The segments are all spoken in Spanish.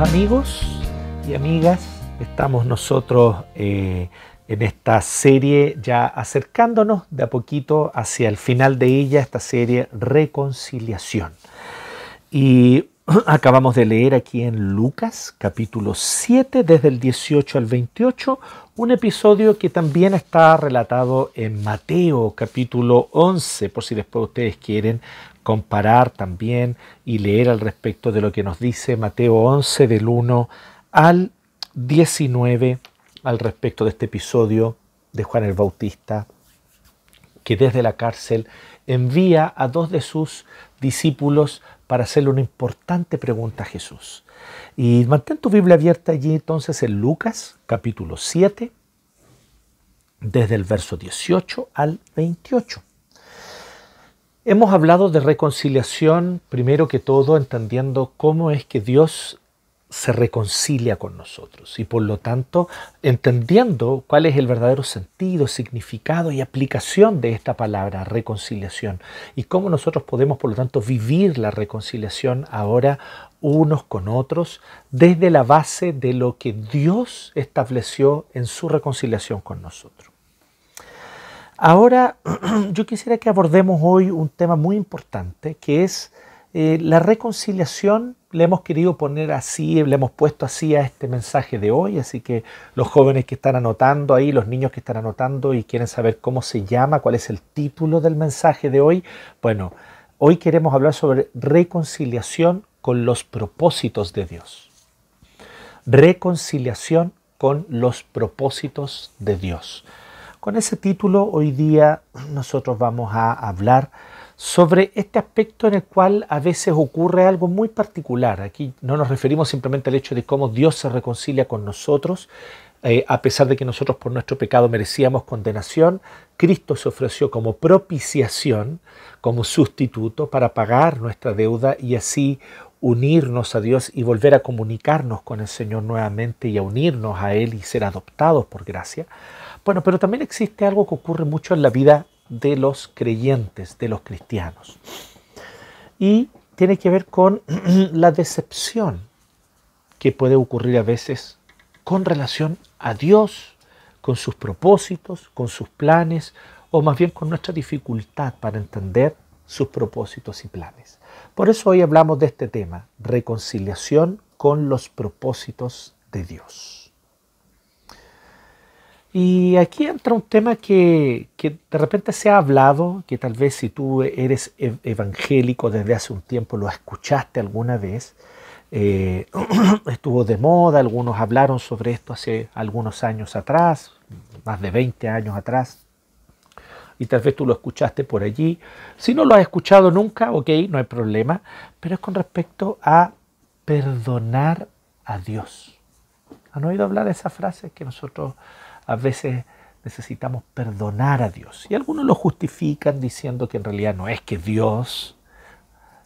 Amigos y amigas, estamos nosotros eh, en esta serie ya acercándonos de a poquito hacia el final de ella, esta serie Reconciliación. Y acabamos de leer aquí en Lucas capítulo 7 desde el 18 al 28, un episodio que también está relatado en Mateo capítulo 11, por si después ustedes quieren comparar también y leer al respecto de lo que nos dice Mateo 11 del 1 al 19 al respecto de este episodio de Juan el Bautista, que desde la cárcel envía a dos de sus discípulos para hacerle una importante pregunta a Jesús. Y mantén tu Biblia abierta allí entonces en Lucas capítulo 7, desde el verso 18 al 28. Hemos hablado de reconciliación primero que todo entendiendo cómo es que Dios se reconcilia con nosotros y por lo tanto entendiendo cuál es el verdadero sentido, significado y aplicación de esta palabra reconciliación y cómo nosotros podemos por lo tanto vivir la reconciliación ahora unos con otros desde la base de lo que Dios estableció en su reconciliación con nosotros. Ahora yo quisiera que abordemos hoy un tema muy importante que es eh, la reconciliación. Le hemos querido poner así, le hemos puesto así a este mensaje de hoy, así que los jóvenes que están anotando ahí, los niños que están anotando y quieren saber cómo se llama, cuál es el título del mensaje de hoy, bueno, hoy queremos hablar sobre reconciliación con los propósitos de Dios. Reconciliación con los propósitos de Dios. Con ese título hoy día nosotros vamos a hablar sobre este aspecto en el cual a veces ocurre algo muy particular. Aquí no nos referimos simplemente al hecho de cómo Dios se reconcilia con nosotros, eh, a pesar de que nosotros por nuestro pecado merecíamos condenación, Cristo se ofreció como propiciación, como sustituto para pagar nuestra deuda y así unirnos a Dios y volver a comunicarnos con el Señor nuevamente y a unirnos a Él y ser adoptados por gracia. Bueno, pero también existe algo que ocurre mucho en la vida de los creyentes, de los cristianos. Y tiene que ver con la decepción que puede ocurrir a veces con relación a Dios, con sus propósitos, con sus planes, o más bien con nuestra dificultad para entender sus propósitos y planes. Por eso hoy hablamos de este tema, reconciliación con los propósitos de Dios. Y aquí entra un tema que, de repente se ha hablado, que tal vez si tú eres evangélico desde hace un tiempo lo escuchaste alguna vez, eh, estuvo de moda, algunos hablaron sobre esto hace algunos años atrás, más de 20 años atrás, y tal vez tú lo escuchaste por allí. Si no lo has escuchado nunca, ok, no hay problema, pero es con respecto a perdonar a Dios. ¿Han oído hablar de esa frase que nosotros a veces necesitamos perdonar a Dios. Y algunos lo justifican diciendo que en realidad no es que Dios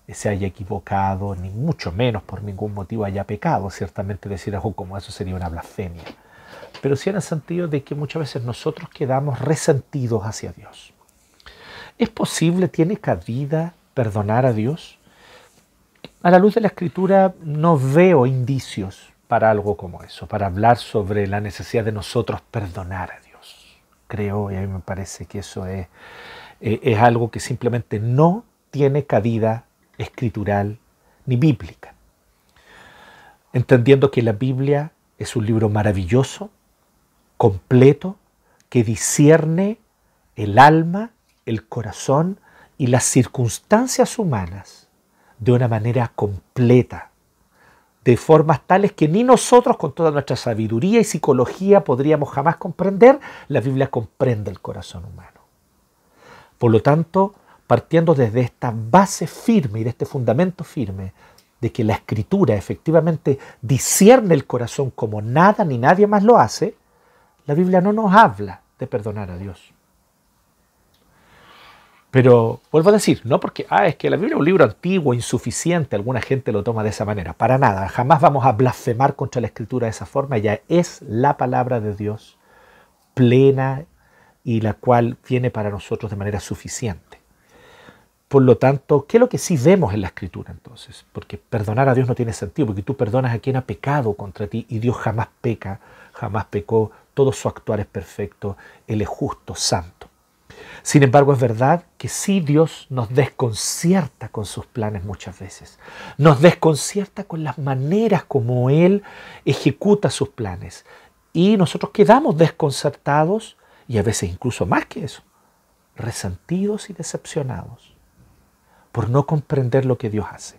se haya equivocado, ni mucho menos por ningún motivo haya pecado. Ciertamente decir algo como eso sería una blasfemia. Pero sí en el sentido de que muchas veces nosotros quedamos resentidos hacia Dios. ¿Es posible, tiene cabida perdonar a Dios? A la luz de la escritura no veo indicios para algo como eso, para hablar sobre la necesidad de nosotros perdonar a Dios. Creo y a mí me parece que eso es, eh, es algo que simplemente no tiene cabida escritural ni bíblica. Entendiendo que la Biblia es un libro maravilloso, completo, que discierne el alma, el corazón y las circunstancias humanas de una manera completa, de formas tales que ni nosotros con toda nuestra sabiduría y psicología podríamos jamás comprender, la Biblia comprende el corazón humano. Por lo tanto, partiendo desde esta base firme y de este fundamento firme de que la escritura efectivamente discierne el corazón como nada ni nadie más lo hace, la Biblia no nos habla de perdonar a Dios. Pero vuelvo a decir, no porque, ah, es que la Biblia es un libro antiguo, insuficiente, alguna gente lo toma de esa manera. Para nada, jamás vamos a blasfemar contra la escritura de esa forma, ya es la palabra de Dios plena y la cual viene para nosotros de manera suficiente. Por lo tanto, ¿qué es lo que sí vemos en la escritura entonces? Porque perdonar a Dios no tiene sentido, porque tú perdonas a quien ha pecado contra ti y Dios jamás peca, jamás pecó, todo su actuar es perfecto, Él es justo, santo. Sin embargo, es verdad que sí Dios nos desconcierta con sus planes muchas veces. Nos desconcierta con las maneras como Él ejecuta sus planes. Y nosotros quedamos desconcertados y a veces incluso más que eso, resentidos y decepcionados por no comprender lo que Dios hace.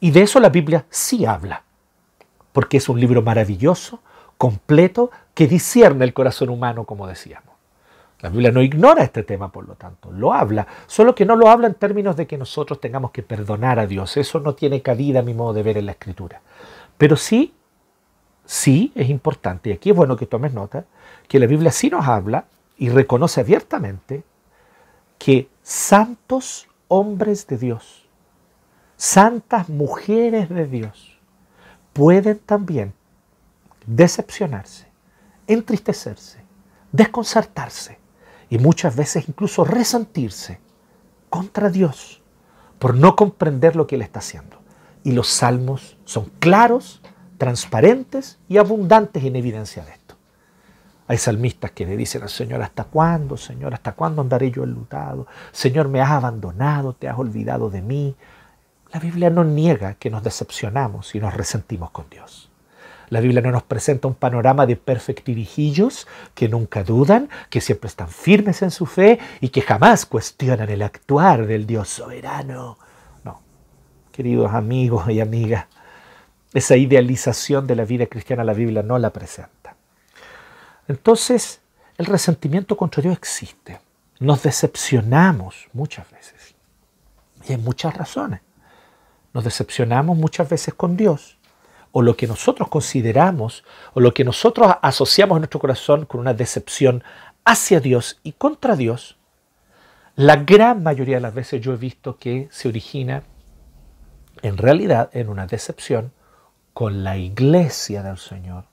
Y de eso la Biblia sí habla, porque es un libro maravilloso, completo, que discierne el corazón humano, como decíamos. La Biblia no ignora este tema, por lo tanto, lo habla, solo que no lo habla en términos de que nosotros tengamos que perdonar a Dios. Eso no tiene cabida a mi modo de ver en la Escritura. Pero sí, sí es importante, y aquí es bueno que tomes nota, que la Biblia sí nos habla y reconoce abiertamente que santos hombres de Dios, santas mujeres de Dios, pueden también decepcionarse, entristecerse, desconcertarse y muchas veces incluso resentirse contra Dios por no comprender lo que Él está haciendo. Y los salmos son claros, transparentes y abundantes en evidencia de esto. Hay salmistas que le dicen al Señor, ¿hasta cuándo, Señor? ¿Hasta cuándo andaré yo enlutado? Señor, me has abandonado, te has olvidado de mí. La Biblia no niega que nos decepcionamos y nos resentimos con Dios. La Biblia no nos presenta un panorama de perfectirijillos que nunca dudan, que siempre están firmes en su fe y que jamás cuestionan el actuar del Dios soberano. No, queridos amigos y amigas, esa idealización de la vida cristiana la Biblia no la presenta. Entonces, el resentimiento contra Dios existe. Nos decepcionamos muchas veces. Y hay muchas razones. Nos decepcionamos muchas veces con Dios. O lo que nosotros consideramos, o lo que nosotros asociamos en nuestro corazón con una decepción hacia Dios y contra Dios, la gran mayoría de las veces yo he visto que se origina en realidad en una decepción con la iglesia del Señor,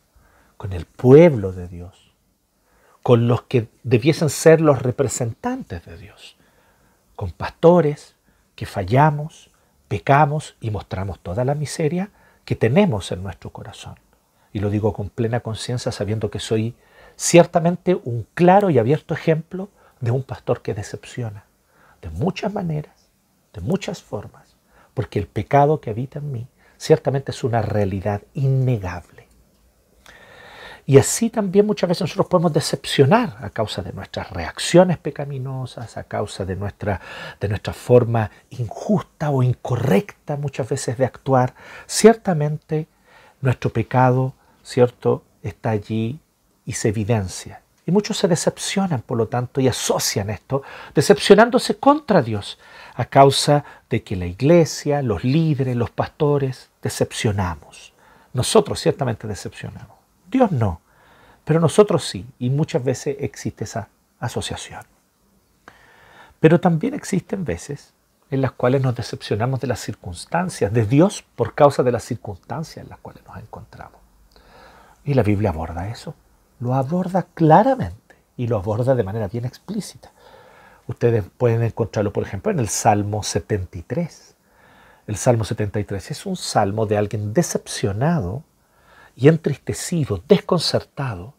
con el pueblo de Dios, con los que debiesen ser los representantes de Dios, con pastores que fallamos, pecamos y mostramos toda la miseria que tenemos en nuestro corazón. Y lo digo con plena conciencia sabiendo que soy ciertamente un claro y abierto ejemplo de un pastor que decepciona, de muchas maneras, de muchas formas, porque el pecado que habita en mí ciertamente es una realidad innegable. Y así también muchas veces nosotros podemos decepcionar a causa de nuestras reacciones pecaminosas, a causa de nuestra, de forma injusta o incorrecta muchas veces de actuar. Ciertamente nuestro pecado, ¿cierto?, está allí y se evidencia. Y muchos se decepcionan, por lo tanto, y asocian esto, decepcionándose contra Dios, a causa de que la iglesia, los líderes, los pastores, decepcionamos. Nosotros ciertamente decepcionamos. Dios no, pero nosotros sí, y muchas veces existe esa asociación. Pero también existen veces en las cuales nos decepcionamos de las circunstancias, de Dios por causa de las circunstancias en las cuales nos encontramos. Y la Biblia aborda eso, lo aborda claramente y lo aborda de manera bien explícita. Ustedes pueden encontrarlo, por ejemplo, en el Salmo 73. El Salmo 73 es un salmo de alguien decepcionado y entristecido, desconcertado,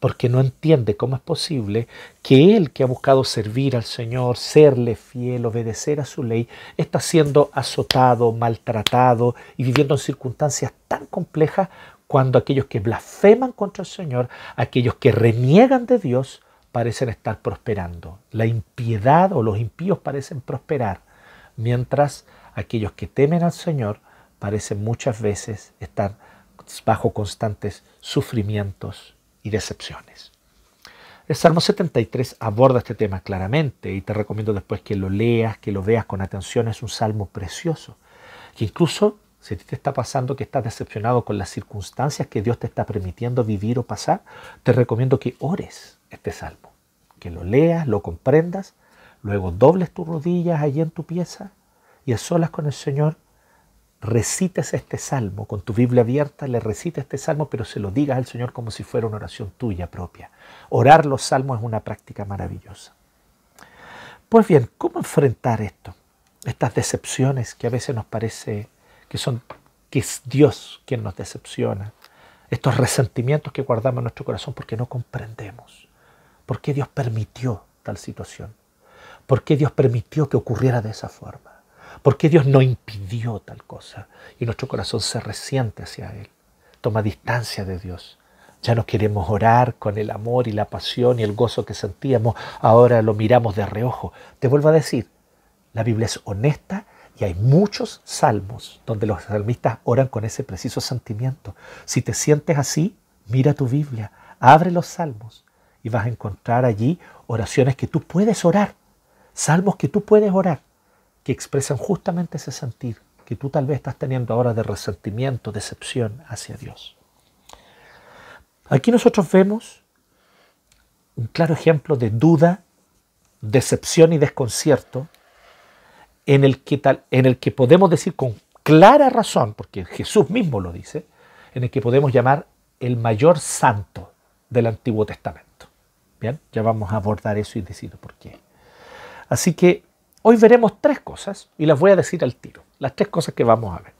porque no entiende cómo es posible que él que ha buscado servir al Señor, serle fiel, obedecer a su ley, está siendo azotado, maltratado y viviendo en circunstancias tan complejas cuando aquellos que blasfeman contra el Señor, aquellos que reniegan de Dios, parecen estar prosperando. La impiedad o los impíos parecen prosperar, mientras aquellos que temen al Señor parecen muchas veces estar bajo constantes sufrimientos y decepciones. El Salmo 73 aborda este tema claramente y te recomiendo después que lo leas, que lo veas con atención. Es un salmo precioso, que incluso si te está pasando que estás decepcionado con las circunstancias que Dios te está permitiendo vivir o pasar, te recomiendo que ores este salmo, que lo leas, lo comprendas, luego dobles tus rodillas allí en tu pieza y a solas con el Señor recites este salmo, con tu Biblia abierta, le recites este salmo, pero se lo digas al Señor como si fuera una oración tuya propia. Orar los salmos es una práctica maravillosa. Pues bien, ¿cómo enfrentar esto? Estas decepciones que a veces nos parece que son que es Dios quien nos decepciona. Estos resentimientos que guardamos en nuestro corazón porque no comprendemos. ¿Por qué Dios permitió tal situación? ¿Por qué Dios permitió que ocurriera de esa forma? ¿Por qué Dios no impidió tal cosa? Y nuestro corazón se resiente hacia Él, toma distancia de Dios. Ya no queremos orar con el amor y la pasión y el gozo que sentíamos, ahora lo miramos de reojo. Te vuelvo a decir, la Biblia es honesta y hay muchos salmos donde los salmistas oran con ese preciso sentimiento. Si te sientes así, mira tu Biblia, abre los salmos y vas a encontrar allí oraciones que tú puedes orar, salmos que tú puedes orar, que expresan justamente ese sentir que tú tal vez estás teniendo ahora de resentimiento, decepción hacia Dios. Aquí nosotros vemos un claro ejemplo de duda, decepción y desconcierto en el que, tal, en el que podemos decir con clara razón, porque Jesús mismo lo dice, en el que podemos llamar el mayor santo del Antiguo Testamento. Bien, ya vamos a abordar eso y decir por qué. Así que hoy veremos tres cosas y las voy a decir al tiro, las tres cosas que vamos a ver.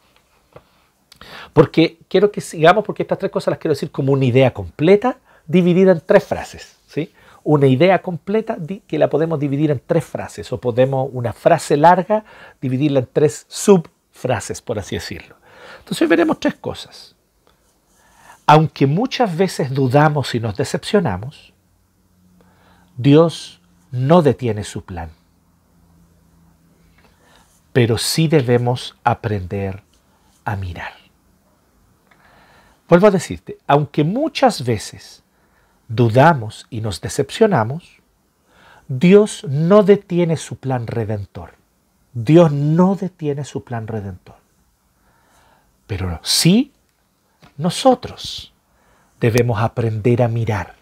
Porque quiero que sigamos, porque estas tres cosas las quiero decir como una idea completa, dividida en tres frases. ¿sí? Una idea completa que la podemos dividir en tres frases, o podemos una frase larga dividirla en tres subfrases, por así decirlo. Entonces hoy veremos tres cosas. Aunque muchas veces dudamos y nos decepcionamos, Dios no detiene su plan. Pero sí debemos aprender a mirar. Vuelvo a decirte, aunque muchas veces dudamos y nos decepcionamos, Dios no detiene su plan redentor. Dios no detiene su plan redentor. Pero sí, nosotros debemos aprender a mirar,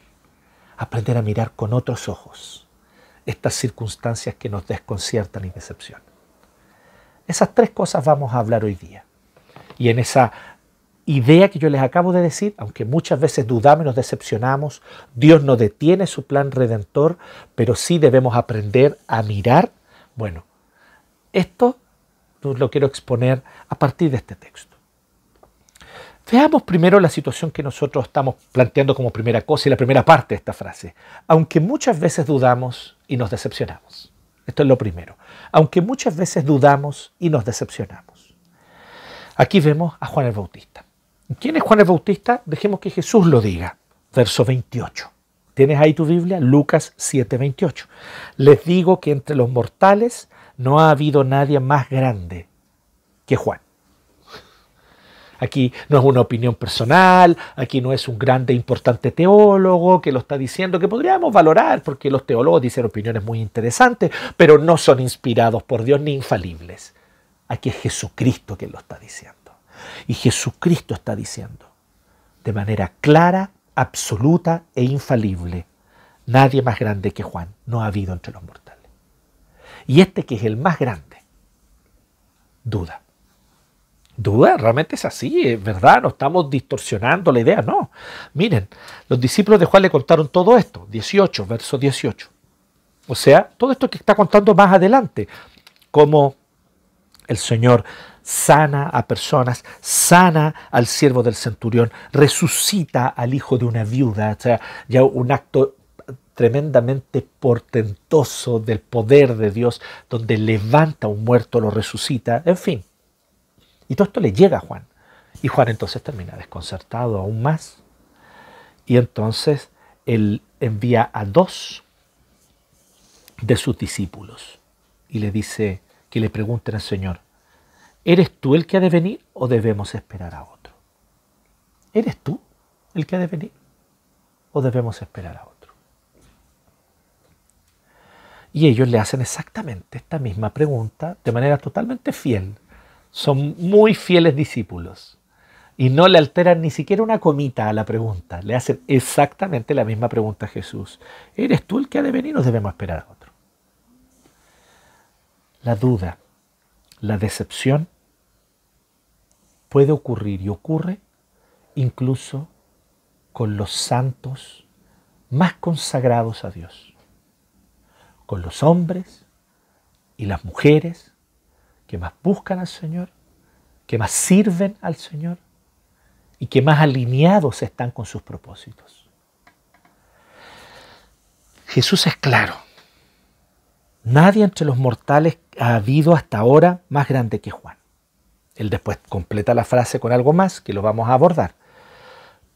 aprender a mirar con otros ojos estas circunstancias que nos desconciertan y decepcionan. Esas tres cosas vamos a hablar hoy día. Y en esa idea que yo les acabo de decir, aunque muchas veces dudamos y nos decepcionamos, Dios no detiene su plan redentor, pero sí debemos aprender a mirar. Bueno, esto lo quiero exponer a partir de este texto. Veamos primero la situación que nosotros estamos planteando como primera cosa y la primera parte de esta frase. Aunque muchas veces dudamos y nos decepcionamos. Esto es lo primero. Aunque muchas veces dudamos y nos decepcionamos. Aquí vemos a Juan el Bautista. ¿Quién es Juan el Bautista? Dejemos que Jesús lo diga. Verso 28. ¿Tienes ahí tu Biblia? Lucas 7:28. Les digo que entre los mortales no ha habido nadie más grande que Juan. Aquí no es una opinión personal, aquí no es un grande importante teólogo que lo está diciendo, que podríamos valorar, porque los teólogos dicen opiniones muy interesantes, pero no son inspirados por Dios ni infalibles. Aquí es Jesucristo quien lo está diciendo. Y Jesucristo está diciendo, de manera clara, absoluta e infalible, nadie más grande que Juan no ha habido entre los mortales. Y este que es el más grande, duda. Duda, realmente es así, es verdad, no estamos distorsionando la idea, no. Miren, los discípulos de Juan le contaron todo esto, 18, verso 18. O sea, todo esto que está contando más adelante, como el Señor sana a personas, sana al siervo del centurión, resucita al hijo de una viuda, o sea, ya un acto tremendamente portentoso del poder de Dios, donde levanta a un muerto, lo resucita, en fin. Y todo esto le llega a Juan. Y Juan entonces termina desconcertado aún más. Y entonces él envía a dos de sus discípulos y le dice que le pregunten al Señor, ¿Eres tú el que ha de venir o debemos esperar a otro? ¿Eres tú el que ha de venir o debemos esperar a otro? Y ellos le hacen exactamente esta misma pregunta de manera totalmente fiel. Son muy fieles discípulos y no le alteran ni siquiera una comita a la pregunta. Le hacen exactamente la misma pregunta a Jesús. ¿Eres tú el que ha de venir o debemos esperar a otro? La duda, la decepción puede ocurrir y ocurre incluso con los santos más consagrados a Dios, con los hombres y las mujeres que más buscan al Señor, que más sirven al Señor y que más alineados están con sus propósitos. Jesús es claro. Nadie entre los mortales ha habido hasta ahora más grande que Juan. Él después completa la frase con algo más que lo vamos a abordar.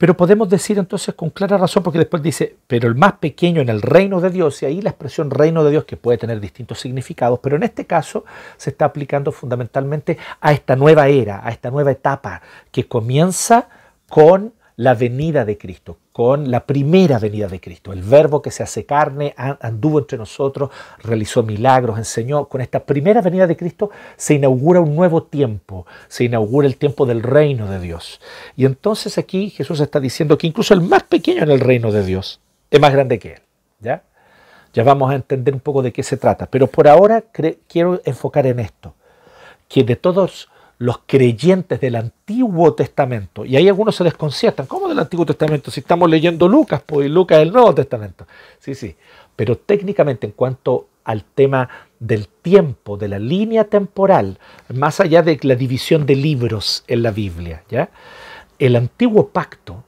Pero podemos decir entonces con clara razón, porque después dice, pero el más pequeño en el reino de Dios, y ahí la expresión reino de Dios que puede tener distintos significados, pero en este caso se está aplicando fundamentalmente a esta nueva era, a esta nueva etapa que comienza con la venida de Cristo, con la primera venida de Cristo. El verbo que se hace carne anduvo entre nosotros, realizó milagros, enseñó. Con esta primera venida de Cristo se inaugura un nuevo tiempo, se inaugura el tiempo del reino de Dios. Y entonces aquí Jesús está diciendo que incluso el más pequeño en el reino de Dios es más grande que él. ¿Ya? Ya vamos a entender un poco de qué se trata. Pero por ahora quiero enfocar en esto, que de todos los creyentes del Antiguo Testamento, y ahí algunos se desconciertan, ¿cómo del Antiguo Testamento? Si estamos leyendo Lucas, pues Lucas es el Nuevo Testamento. Sí, sí, pero técnicamente en cuanto al tema del tiempo, de la línea temporal, más allá de la división de libros en la Biblia, ¿ya? El antiguo pacto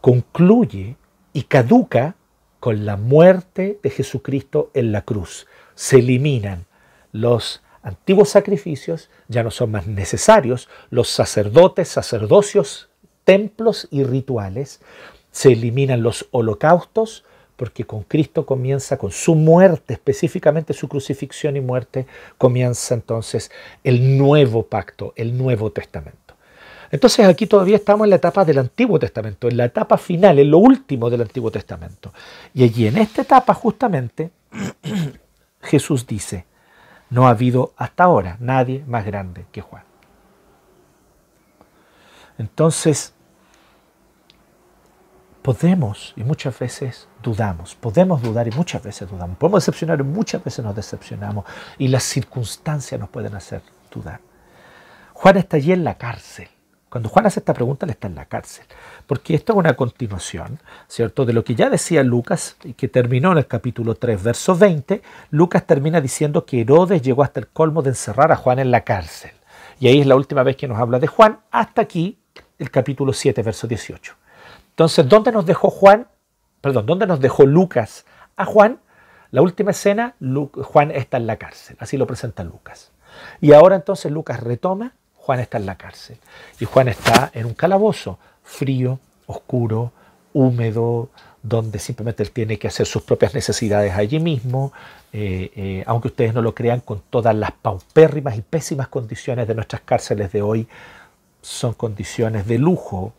concluye y caduca con la muerte de Jesucristo en la cruz. Se eliminan los antiguos sacrificios ya no son más necesarios, los sacerdotes, sacerdocios, templos y rituales, se eliminan los holocaustos, porque con Cristo comienza, con su muerte, específicamente su crucifixión y muerte, comienza entonces el nuevo pacto, el nuevo testamento. Entonces aquí todavía estamos en la etapa del Antiguo Testamento, en la etapa final, en lo último del Antiguo Testamento. Y allí en esta etapa justamente Jesús dice, no ha habido hasta ahora nadie más grande que Juan. Entonces, podemos y muchas veces dudamos, podemos dudar y muchas veces dudamos, podemos decepcionar y muchas veces nos decepcionamos y las circunstancias nos pueden hacer dudar. Juan está allí en la cárcel. Cuando Juan hace esta pregunta, él está en la cárcel. Porque esto es una continuación, ¿cierto? De lo que ya decía Lucas y que terminó en el capítulo 3, verso 20. Lucas termina diciendo que Herodes llegó hasta el colmo de encerrar a Juan en la cárcel. Y ahí es la última vez que nos habla de Juan, hasta aquí el capítulo 7, verso 18. Entonces, ¿dónde nos dejó Juan? Perdón, ¿dónde nos dejó Lucas a Juan? La última escena, Juan está en la cárcel. Así lo presenta Lucas. Y ahora entonces Lucas retoma Juan está en la cárcel. Y Juan está en un calabozo frío, oscuro, húmedo, donde simplemente él tiene que hacer sus propias necesidades allí mismo, eh, eh, aunque ustedes no lo crean, con todas las paupérrimas y pésimas condiciones de nuestras cárceles de hoy, son condiciones de lujo,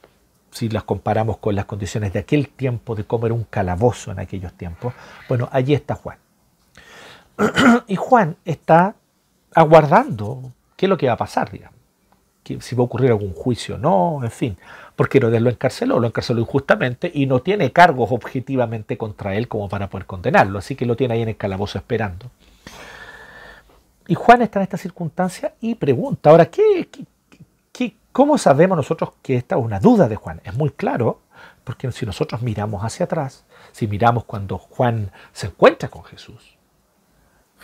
si las comparamos con las condiciones de aquel tiempo, de cómo era un calabozo en aquellos tiempos. Bueno, allí está Juan. y Juan está aguardando qué es lo que va a pasar, digamos si va a ocurrir algún juicio, no, en fin, porque Herodes lo encarceló, lo encarceló injustamente y no tiene cargos objetivamente contra él como para poder condenarlo, así que lo tiene ahí en el calabozo esperando. Y Juan está en esta circunstancia y pregunta, ahora, ¿qué, qué, cómo sabemos nosotros que esta es una duda de Juan? Es muy claro, porque si nosotros miramos hacia atrás, si miramos cuando Juan se encuentra con Jesús,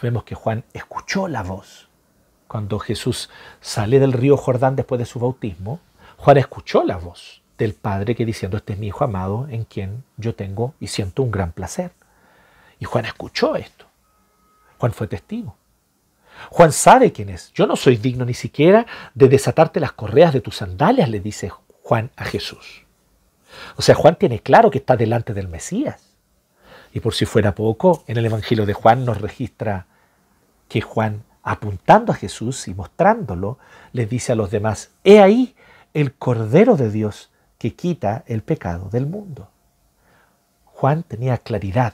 vemos que Juan escuchó la voz cuando Jesús sale del río Jordán después de su bautismo, Juan escuchó la voz del Padre que diciendo, este es mi Hijo amado en quien yo tengo y siento un gran placer. Y Juan escuchó esto. Juan fue testigo. Juan sabe quién es. Yo no soy digno ni siquiera de desatarte las correas de tus sandalias, le dice Juan a Jesús. O sea, Juan tiene claro que está delante del Mesías. Y por si fuera poco, en el Evangelio de Juan nos registra que Juan apuntando a Jesús y mostrándolo, les dice a los demás, he ahí el Cordero de Dios que quita el pecado del mundo. Juan tenía claridad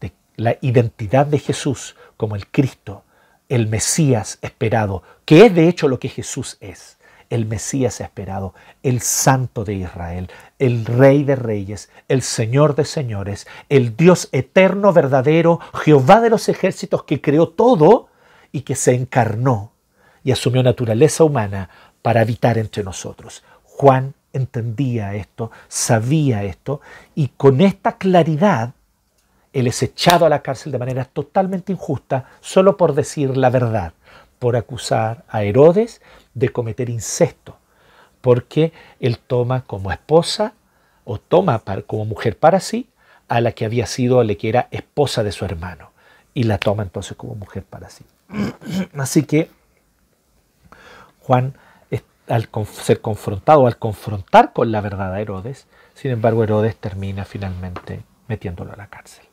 de la identidad de Jesús como el Cristo, el Mesías esperado, que es de hecho lo que Jesús es, el Mesías esperado, el Santo de Israel, el Rey de Reyes, el Señor de Señores, el Dios eterno, verdadero, Jehová de los ejércitos que creó todo y que se encarnó y asumió naturaleza humana para habitar entre nosotros. Juan entendía esto, sabía esto, y con esta claridad él es echado a la cárcel de manera totalmente injusta solo por decir la verdad, por acusar a Herodes de cometer incesto, porque él toma como esposa o toma como mujer para sí a la que había sido, la que era esposa de su hermano, y la toma entonces como mujer para sí. Así que Juan, al ser confrontado, al confrontar con la verdad a Herodes, sin embargo Herodes termina finalmente metiéndolo a la cárcel.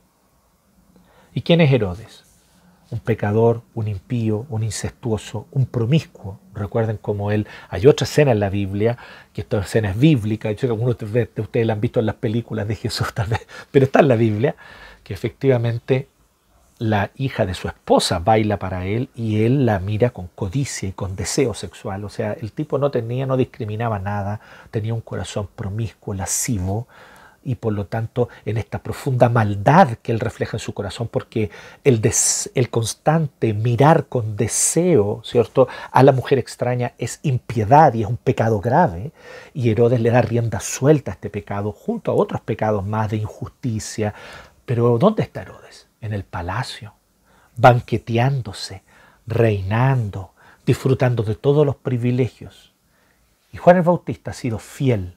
¿Y quién es Herodes? Un pecador, un impío, un incestuoso, un promiscuo. Recuerden como él, hay otra escena en la Biblia, que esta escena es bíblica, yo algunos de ustedes la han visto en las películas de Jesús tal vez, pero está en la Biblia, que efectivamente la hija de su esposa baila para él y él la mira con codicia y con deseo sexual. O sea, el tipo no tenía, no discriminaba nada, tenía un corazón promiscuo, lascivo y por lo tanto en esta profunda maldad que él refleja en su corazón, porque el, el constante mirar con deseo, ¿cierto?, a la mujer extraña es impiedad y es un pecado grave, y Herodes le da rienda suelta a este pecado junto a otros pecados más de injusticia. Pero ¿dónde está Herodes? En el palacio, banqueteándose, reinando, disfrutando de todos los privilegios. Y Juan el Bautista ha sido fiel,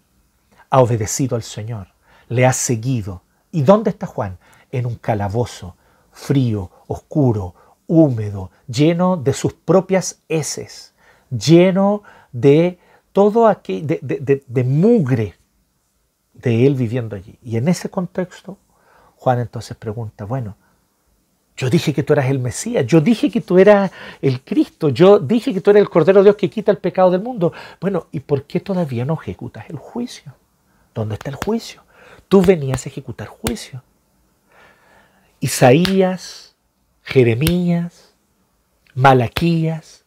ha obedecido al Señor, le ha seguido. ¿Y dónde está Juan? En un calabozo, frío, oscuro, húmedo, lleno de sus propias heces, lleno de todo de, de, de mugre de él viviendo allí. Y en ese contexto, Juan entonces pregunta, bueno, yo dije que tú eras el Mesías, yo dije que tú eras el Cristo, yo dije que tú eres el Cordero de Dios que quita el pecado del mundo. Bueno, ¿y por qué todavía no ejecutas el juicio? ¿Dónde está el juicio? Tú venías a ejecutar juicio. Isaías, Jeremías, Malaquías,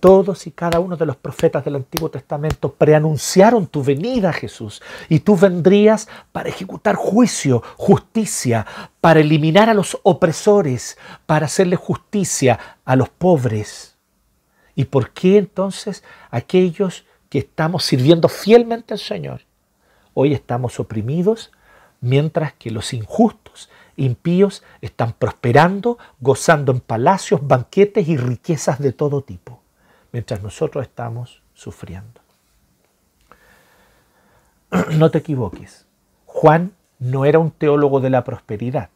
todos y cada uno de los profetas del Antiguo Testamento preanunciaron tu venida, Jesús, y tú vendrías para ejecutar juicio, justicia, para eliminar a los opresores, para hacerle justicia a los pobres. ¿Y por qué entonces aquellos que estamos sirviendo fielmente al Señor, hoy estamos oprimidos, mientras que los injustos, impíos, están prosperando, gozando en palacios, banquetes y riquezas de todo tipo? Mientras nosotros estamos sufriendo. No te equivoques, Juan no era un teólogo de la prosperidad.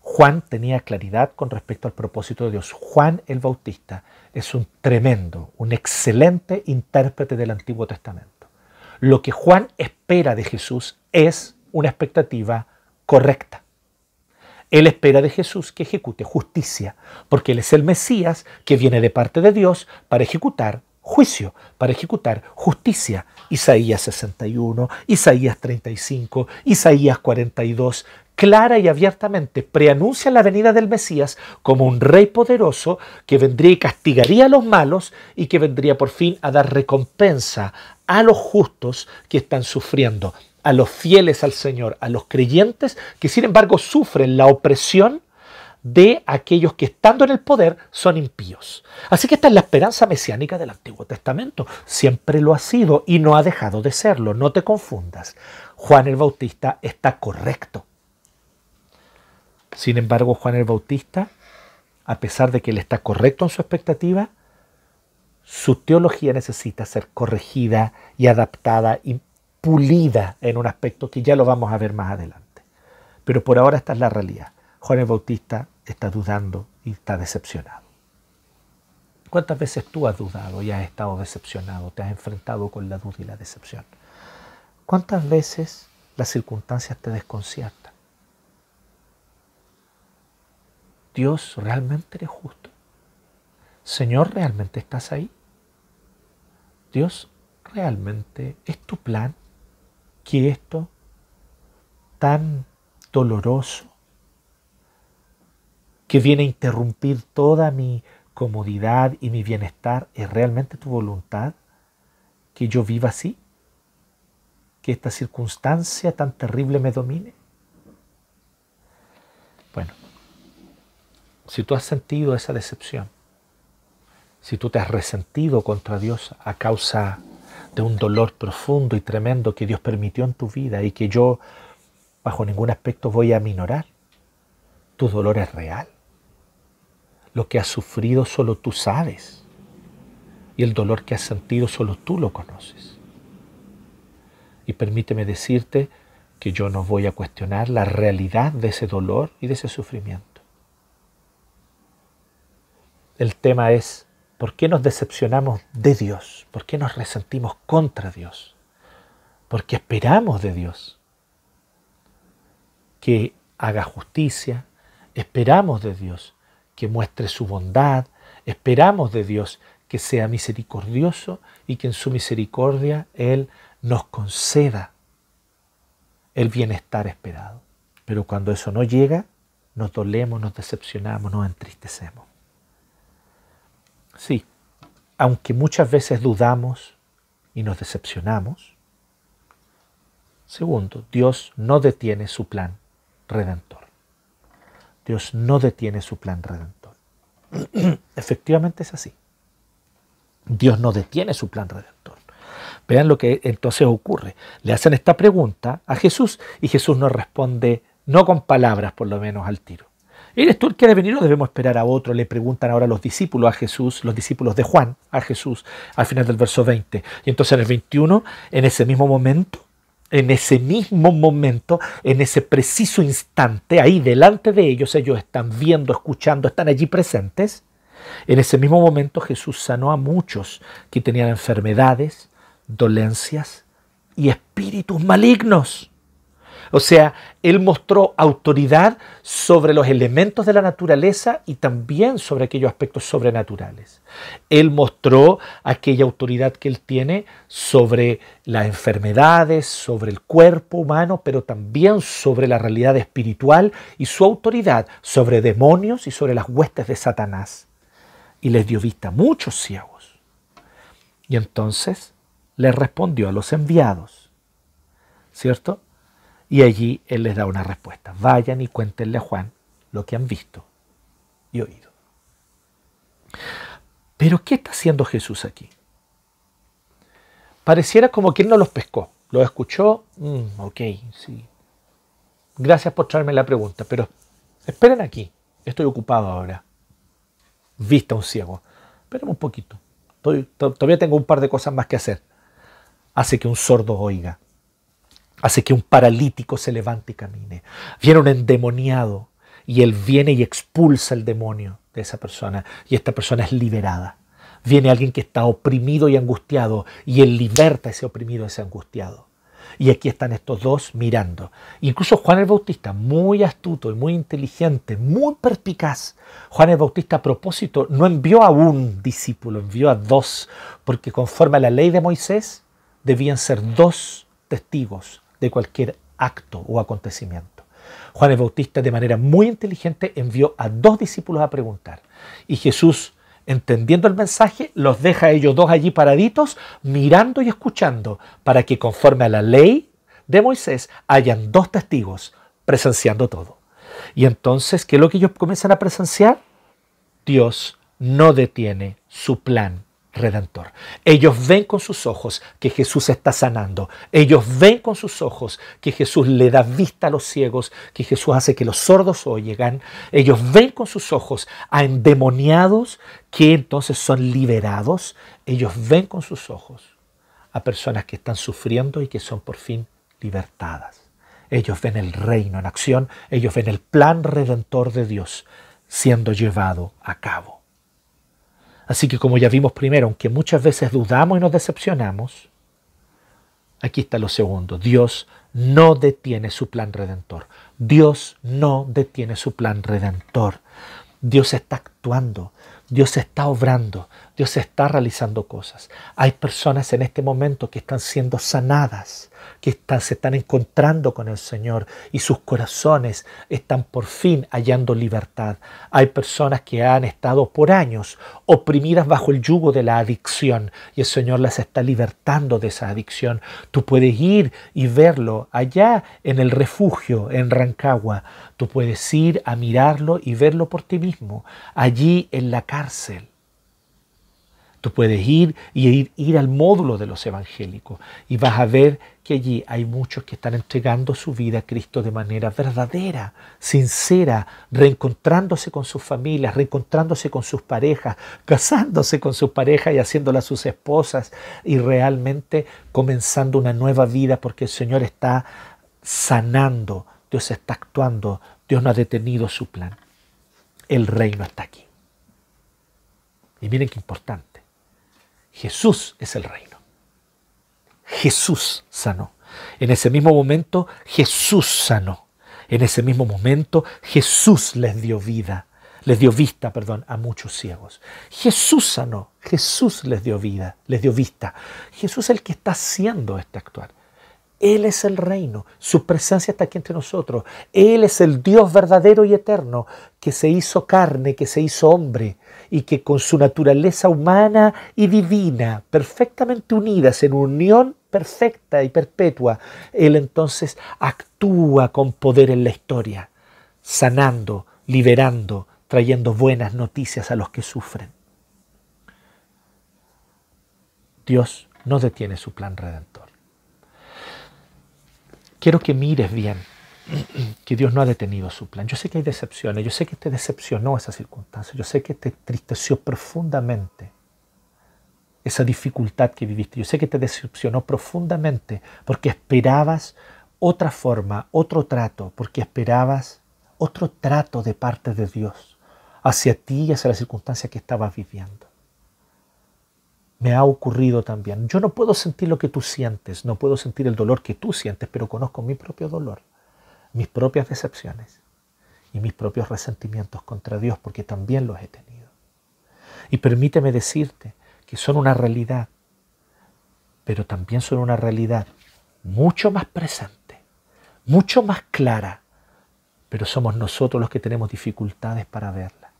Juan tenía claridad con respecto al propósito de Dios. Juan el Bautista es un tremendo, un excelente intérprete del Antiguo Testamento. Lo que Juan espera de Jesús es una expectativa correcta. Él espera de Jesús que ejecute justicia, porque Él es el Mesías que viene de parte de Dios para ejecutar juicio, para ejecutar justicia. Isaías 61, Isaías 35, Isaías 42, clara y abiertamente preanuncia la venida del Mesías como un rey poderoso que vendría y castigaría a los malos y que vendría por fin a dar recompensa a los justos que están sufriendo a los fieles al Señor, a los creyentes que sin embargo sufren la opresión de aquellos que estando en el poder son impíos. Así que esta es la esperanza mesiánica del Antiguo Testamento. Siempre lo ha sido y no ha dejado de serlo. No te confundas. Juan el Bautista está correcto. Sin embargo, Juan el Bautista, a pesar de que él está correcto en su expectativa, su teología necesita ser corregida y adaptada y pulida en un aspecto que ya lo vamos a ver más adelante. Pero por ahora esta es la realidad. Juan el Bautista está dudando y está decepcionado. ¿Cuántas veces tú has dudado y has estado decepcionado? Te has enfrentado con la duda y la decepción. ¿Cuántas veces las circunstancias te desconciertan? Dios, ¿realmente eres justo? Señor, ¿realmente estás ahí? Dios, ¿realmente es tu plan? Que esto tan doloroso, que viene a interrumpir toda mi comodidad y mi bienestar, es realmente tu voluntad que yo viva así? ¿Que esta circunstancia tan terrible me domine? Bueno, si tú has sentido esa decepción, si tú te has resentido contra Dios a causa de un dolor profundo y tremendo que Dios permitió en tu vida y que yo bajo ningún aspecto voy a minorar. Tu dolor es real. Lo que has sufrido solo tú sabes. Y el dolor que has sentido solo tú lo conoces. Y permíteme decirte que yo no voy a cuestionar la realidad de ese dolor y de ese sufrimiento. El tema es, ¿por qué nos decepcionamos de Dios? ¿Por qué nos resentimos contra Dios? Porque esperamos de Dios que haga justicia, esperamos de Dios que muestre su bondad, esperamos de Dios que sea misericordioso y que en su misericordia Él nos conceda el bienestar esperado. Pero cuando eso no llega, nos dolemos, nos decepcionamos, nos entristecemos. Sí, aunque muchas veces dudamos y nos decepcionamos, segundo, Dios no detiene su plan redentor. Dios no detiene su plan redentor. Efectivamente es así. Dios no detiene su plan redentor. Vean lo que entonces ocurre. Le hacen esta pregunta a Jesús y Jesús no responde, no con palabras por lo menos al tiro. ¿Eres tú el que debe venir o debemos esperar a otro? Le preguntan ahora los discípulos a Jesús, los discípulos de Juan a Jesús, al final del verso 20. Y entonces en el 21, en ese mismo momento, en ese mismo momento, en ese preciso instante, ahí delante de ellos, ellos están viendo, escuchando, están allí presentes. En ese mismo momento Jesús sanó a muchos que tenían enfermedades, dolencias y espíritus malignos. O sea, Él mostró autoridad sobre los elementos de la naturaleza y también sobre aquellos aspectos sobrenaturales. Él mostró aquella autoridad que Él tiene sobre las enfermedades, sobre el cuerpo humano, pero también sobre la realidad espiritual y su autoridad sobre demonios y sobre las huestes de Satanás. Y les dio vista a muchos ciegos. Y entonces les respondió a los enviados. ¿Cierto? Y allí Él les da una respuesta. Vayan y cuéntenle a Juan lo que han visto y oído. Pero ¿qué está haciendo Jesús aquí? Pareciera como que Él no los pescó. ¿Lo escuchó? Mm, ok, sí. Gracias por traerme la pregunta, pero esperen aquí. Estoy ocupado ahora. Vista un ciego. Esperen un poquito. todavía tengo un par de cosas más que hacer. Hace que un sordo oiga hace que un paralítico se levante y camine. Viene un endemoniado y él viene y expulsa el demonio de esa persona y esta persona es liberada. Viene alguien que está oprimido y angustiado y él liberta a ese oprimido, a ese angustiado. Y aquí están estos dos mirando. Incluso Juan el Bautista, muy astuto y muy inteligente, muy perspicaz. Juan el Bautista a propósito no envió a un discípulo, envió a dos, porque conforme a la ley de Moisés debían ser dos testigos de cualquier acto o acontecimiento. Juan el Bautista de manera muy inteligente envió a dos discípulos a preguntar y Jesús, entendiendo el mensaje, los deja a ellos dos allí paraditos, mirando y escuchando, para que conforme a la ley de Moisés hayan dos testigos presenciando todo. Y entonces, ¿qué es lo que ellos comienzan a presenciar? Dios no detiene su plan redentor. Ellos ven con sus ojos que Jesús está sanando. Ellos ven con sus ojos que Jesús le da vista a los ciegos, que Jesús hace que los sordos oigan. Ellos ven con sus ojos a endemoniados que entonces son liberados. Ellos ven con sus ojos a personas que están sufriendo y que son por fin libertadas. Ellos ven el reino en acción, ellos ven el plan redentor de Dios siendo llevado a cabo. Así que como ya vimos primero, aunque muchas veces dudamos y nos decepcionamos, aquí está lo segundo. Dios no detiene su plan redentor. Dios no detiene su plan redentor. Dios está actuando, Dios está obrando, Dios está realizando cosas. Hay personas en este momento que están siendo sanadas que se están encontrando con el Señor y sus corazones están por fin hallando libertad. Hay personas que han estado por años oprimidas bajo el yugo de la adicción y el Señor las está libertando de esa adicción. Tú puedes ir y verlo allá en el refugio en Rancagua. Tú puedes ir a mirarlo y verlo por ti mismo, allí en la cárcel Tú puedes ir y ir, ir al módulo de los evangélicos y vas a ver que allí hay muchos que están entregando su vida a Cristo de manera verdadera, sincera, reencontrándose con sus familias, reencontrándose con sus parejas, casándose con sus parejas y haciéndolas sus esposas y realmente comenzando una nueva vida porque el Señor está sanando, Dios está actuando, Dios no ha detenido su plan. El reino está aquí. Y miren qué importante. Jesús es el reino. Jesús sanó. En ese mismo momento Jesús sanó. En ese mismo momento Jesús les dio vida, les dio vista, perdón, a muchos ciegos. Jesús sanó, Jesús les dio vida, les dio vista. Jesús es el que está haciendo este actuar. Él es el reino, su presencia está aquí entre nosotros. Él es el Dios verdadero y eterno que se hizo carne, que se hizo hombre y que con su naturaleza humana y divina, perfectamente unidas en unión perfecta y perpetua, Él entonces actúa con poder en la historia, sanando, liberando, trayendo buenas noticias a los que sufren. Dios no detiene su plan redentor quiero que mires bien que Dios no ha detenido su plan. Yo sé que hay decepciones, yo sé que te decepcionó esa circunstancia, yo sé que te entristeció profundamente esa dificultad que viviste, yo sé que te decepcionó profundamente porque esperabas otra forma, otro trato, porque esperabas otro trato de parte de Dios hacia ti y hacia la circunstancia que estabas viviendo me ha ocurrido también. Yo no puedo sentir lo que tú sientes, no puedo sentir el dolor que tú sientes, pero conozco mi propio dolor, mis propias decepciones y mis propios resentimientos contra Dios, porque también los he tenido. Y permíteme decirte que son una realidad, pero también son una realidad mucho más presente, mucho más clara, pero somos nosotros los que tenemos dificultades para verla.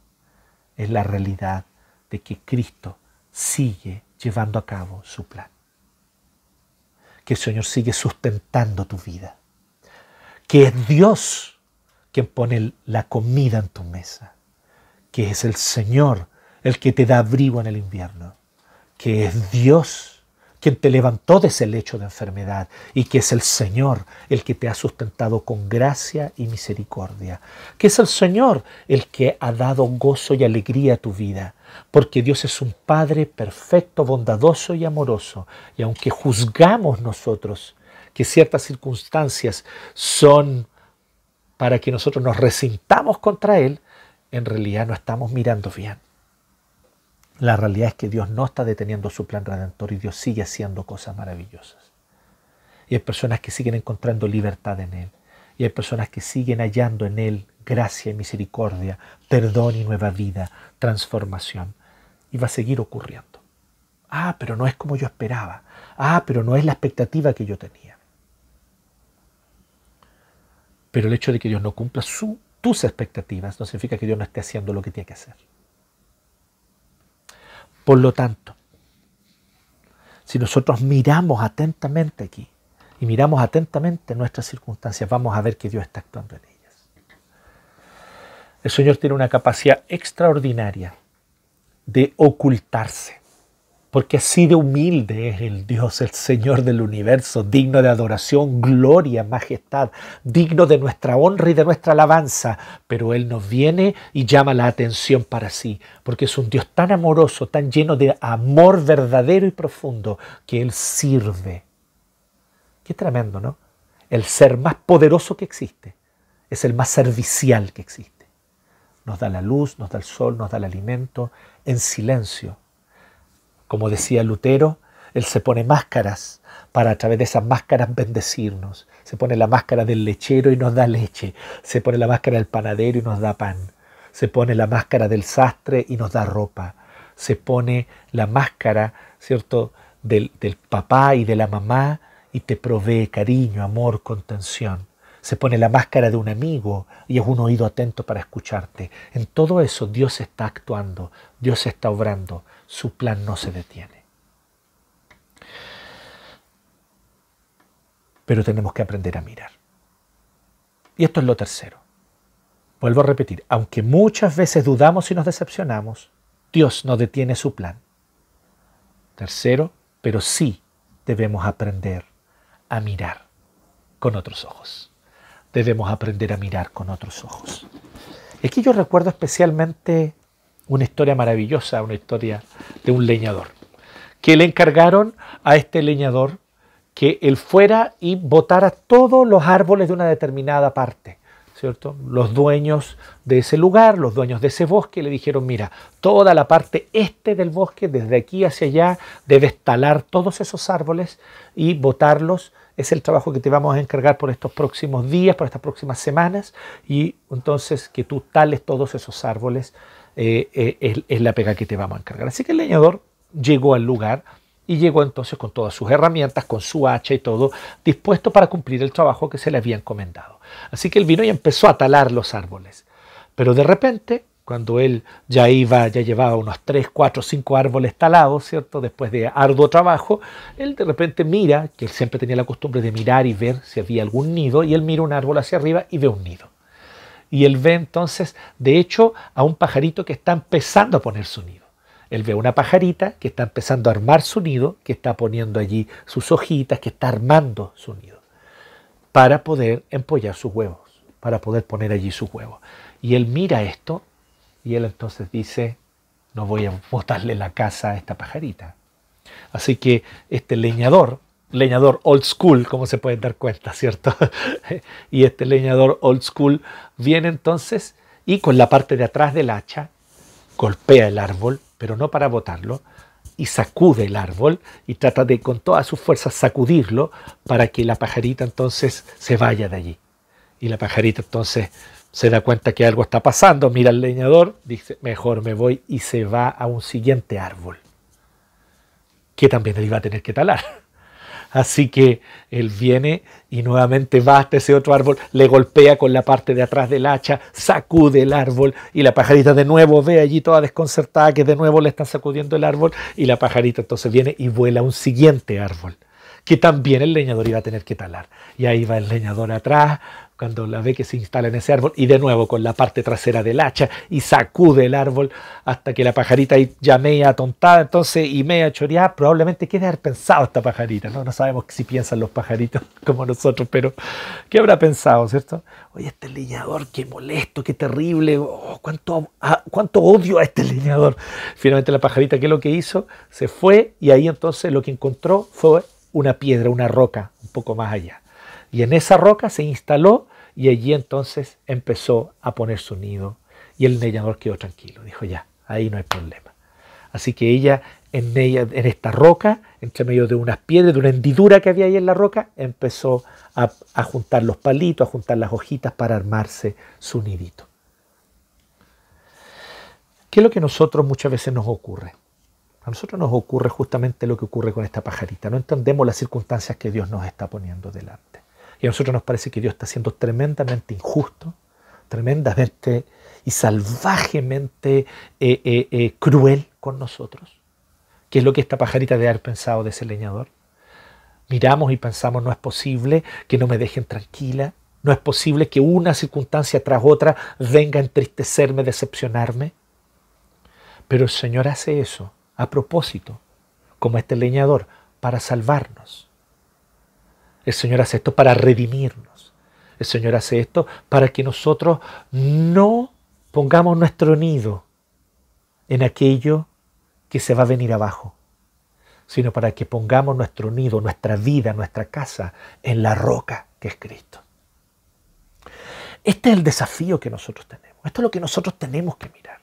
Es la realidad de que Cristo sigue llevando a cabo su plan. Que el Señor sigue sustentando tu vida. Que es Dios quien pone la comida en tu mesa. Que es el Señor el que te da abrigo en el invierno. Que es Dios quien te levantó de ese lecho de enfermedad y que es el Señor el que te ha sustentado con gracia y misericordia, que es el Señor el que ha dado gozo y alegría a tu vida, porque Dios es un Padre perfecto, bondadoso y amoroso, y aunque juzgamos nosotros que ciertas circunstancias son para que nosotros nos resintamos contra Él, en realidad no estamos mirando bien. La realidad es que Dios no está deteniendo su plan redentor y Dios sigue haciendo cosas maravillosas. Y hay personas que siguen encontrando libertad en Él. Y hay personas que siguen hallando en Él gracia y misericordia, perdón y nueva vida, transformación. Y va a seguir ocurriendo. Ah, pero no es como yo esperaba. Ah, pero no es la expectativa que yo tenía. Pero el hecho de que Dios no cumpla tus expectativas no significa que Dios no esté haciendo lo que tiene que hacer. Por lo tanto, si nosotros miramos atentamente aquí y miramos atentamente nuestras circunstancias, vamos a ver que Dios está actuando en ellas. El Señor tiene una capacidad extraordinaria de ocultarse porque así de humilde es el Dios, el Señor del universo, digno de adoración, gloria, majestad, digno de nuestra honra y de nuestra alabanza. Pero Él nos viene y llama la atención para sí, porque es un Dios tan amoroso, tan lleno de amor verdadero y profundo, que Él sirve. Qué tremendo, ¿no? El ser más poderoso que existe es el más servicial que existe. Nos da la luz, nos da el sol, nos da el alimento en silencio como decía Lutero, él se pone máscaras para a través de esas máscaras bendecirnos. Se pone la máscara del lechero y nos da leche. Se pone la máscara del panadero y nos da pan. Se pone la máscara del sastre y nos da ropa. Se pone la máscara, ¿cierto?, del, del papá y de la mamá y te provee cariño, amor, contención. Se pone la máscara de un amigo y es un oído atento para escucharte. En todo eso Dios está actuando, Dios está obrando su plan no se detiene. Pero tenemos que aprender a mirar. Y esto es lo tercero. Vuelvo a repetir, aunque muchas veces dudamos y nos decepcionamos, Dios no detiene su plan. Tercero, pero sí debemos aprender a mirar con otros ojos. Debemos aprender a mirar con otros ojos. Y aquí yo recuerdo especialmente una historia maravillosa, una historia de un leñador, que le encargaron a este leñador que él fuera y botara todos los árboles de una determinada parte. ¿cierto? Los dueños de ese lugar, los dueños de ese bosque, le dijeron, mira, toda la parte este del bosque, desde aquí hacia allá, debes talar todos esos árboles y botarlos. Es el trabajo que te vamos a encargar por estos próximos días, por estas próximas semanas, y entonces que tú tales todos esos árboles eh, eh, es la pega que te vamos a encargar. Así que el leñador llegó al lugar, y llegó entonces con todas sus herramientas, con su hacha y todo, dispuesto para cumplir el trabajo que se le había encomendado. Así que él vino y empezó a talar los árboles. Pero de repente, cuando él ya iba, ya llevaba unos 3, 4, 5 árboles talados, ¿cierto? Después de arduo trabajo, él de repente mira, que él siempre tenía la costumbre de mirar y ver si había algún nido, y él mira un árbol hacia arriba y ve un nido. Y él ve entonces, de hecho, a un pajarito que está empezando a poner su nido. Él ve una pajarita que está empezando a armar su nido, que está poniendo allí sus hojitas, que está armando su nido, para poder empollar sus huevos, para poder poner allí sus huevos. Y él mira esto y él entonces dice, no voy a botarle la casa a esta pajarita. Así que este leñador, leñador old school, como se pueden dar cuenta, ¿cierto? y este leñador old school viene entonces y con la parte de atrás del hacha golpea el árbol pero no para botarlo, y sacude el árbol y trata de con todas sus fuerzas sacudirlo para que la pajarita entonces se vaya de allí. Y la pajarita entonces se da cuenta que algo está pasando, mira al leñador, dice, mejor me voy y se va a un siguiente árbol, que también él iba a tener que talar. Así que él viene y nuevamente va hasta ese otro árbol, le golpea con la parte de atrás del hacha, sacude el árbol y la pajarita de nuevo ve allí toda desconcertada que de nuevo le están sacudiendo el árbol y la pajarita entonces viene y vuela a un siguiente árbol que también el leñador iba a tener que talar. Y ahí va el leñador atrás, cuando la ve que se instala en ese árbol y de nuevo con la parte trasera del hacha y sacude el árbol hasta que la pajarita ya mea tontada entonces y mea choreada, probablemente quede haber pensado esta pajarita, ¿no? No sabemos si piensan los pajaritos como nosotros, pero ¿qué habrá pensado, cierto? Oye, este leñador, qué molesto, qué terrible, oh, cuánto, ah, cuánto odio a este leñador. Finalmente la pajarita, ¿qué es lo que hizo? Se fue y ahí entonces lo que encontró fue una piedra, una roca un poco más allá. Y en esa roca se instaló y allí entonces empezó a poner su nido y el leñador quedó tranquilo. Dijo, ya, ahí no hay problema. Así que ella en, ella, en esta roca, entre medio de unas piedras, de una hendidura que había ahí en la roca, empezó a, a juntar los palitos, a juntar las hojitas para armarse su nidito. ¿Qué es lo que a nosotros muchas veces nos ocurre? A nosotros nos ocurre justamente lo que ocurre con esta pajarita. No entendemos las circunstancias que Dios nos está poniendo delante. Y a nosotros nos parece que Dios está siendo tremendamente injusto, tremendamente y salvajemente eh, eh, eh, cruel con nosotros. ¿Qué es lo que esta pajarita debe haber pensado de ese leñador? Miramos y pensamos, no es posible que no me dejen tranquila, no es posible que una circunstancia tras otra venga a entristecerme, decepcionarme. Pero el Señor hace eso a propósito, como este leñador, para salvarnos. El Señor hace esto para redimirnos. El Señor hace esto para que nosotros no pongamos nuestro nido en aquello que se va a venir abajo, sino para que pongamos nuestro nido, nuestra vida, nuestra casa en la roca que es Cristo. Este es el desafío que nosotros tenemos. Esto es lo que nosotros tenemos que mirar.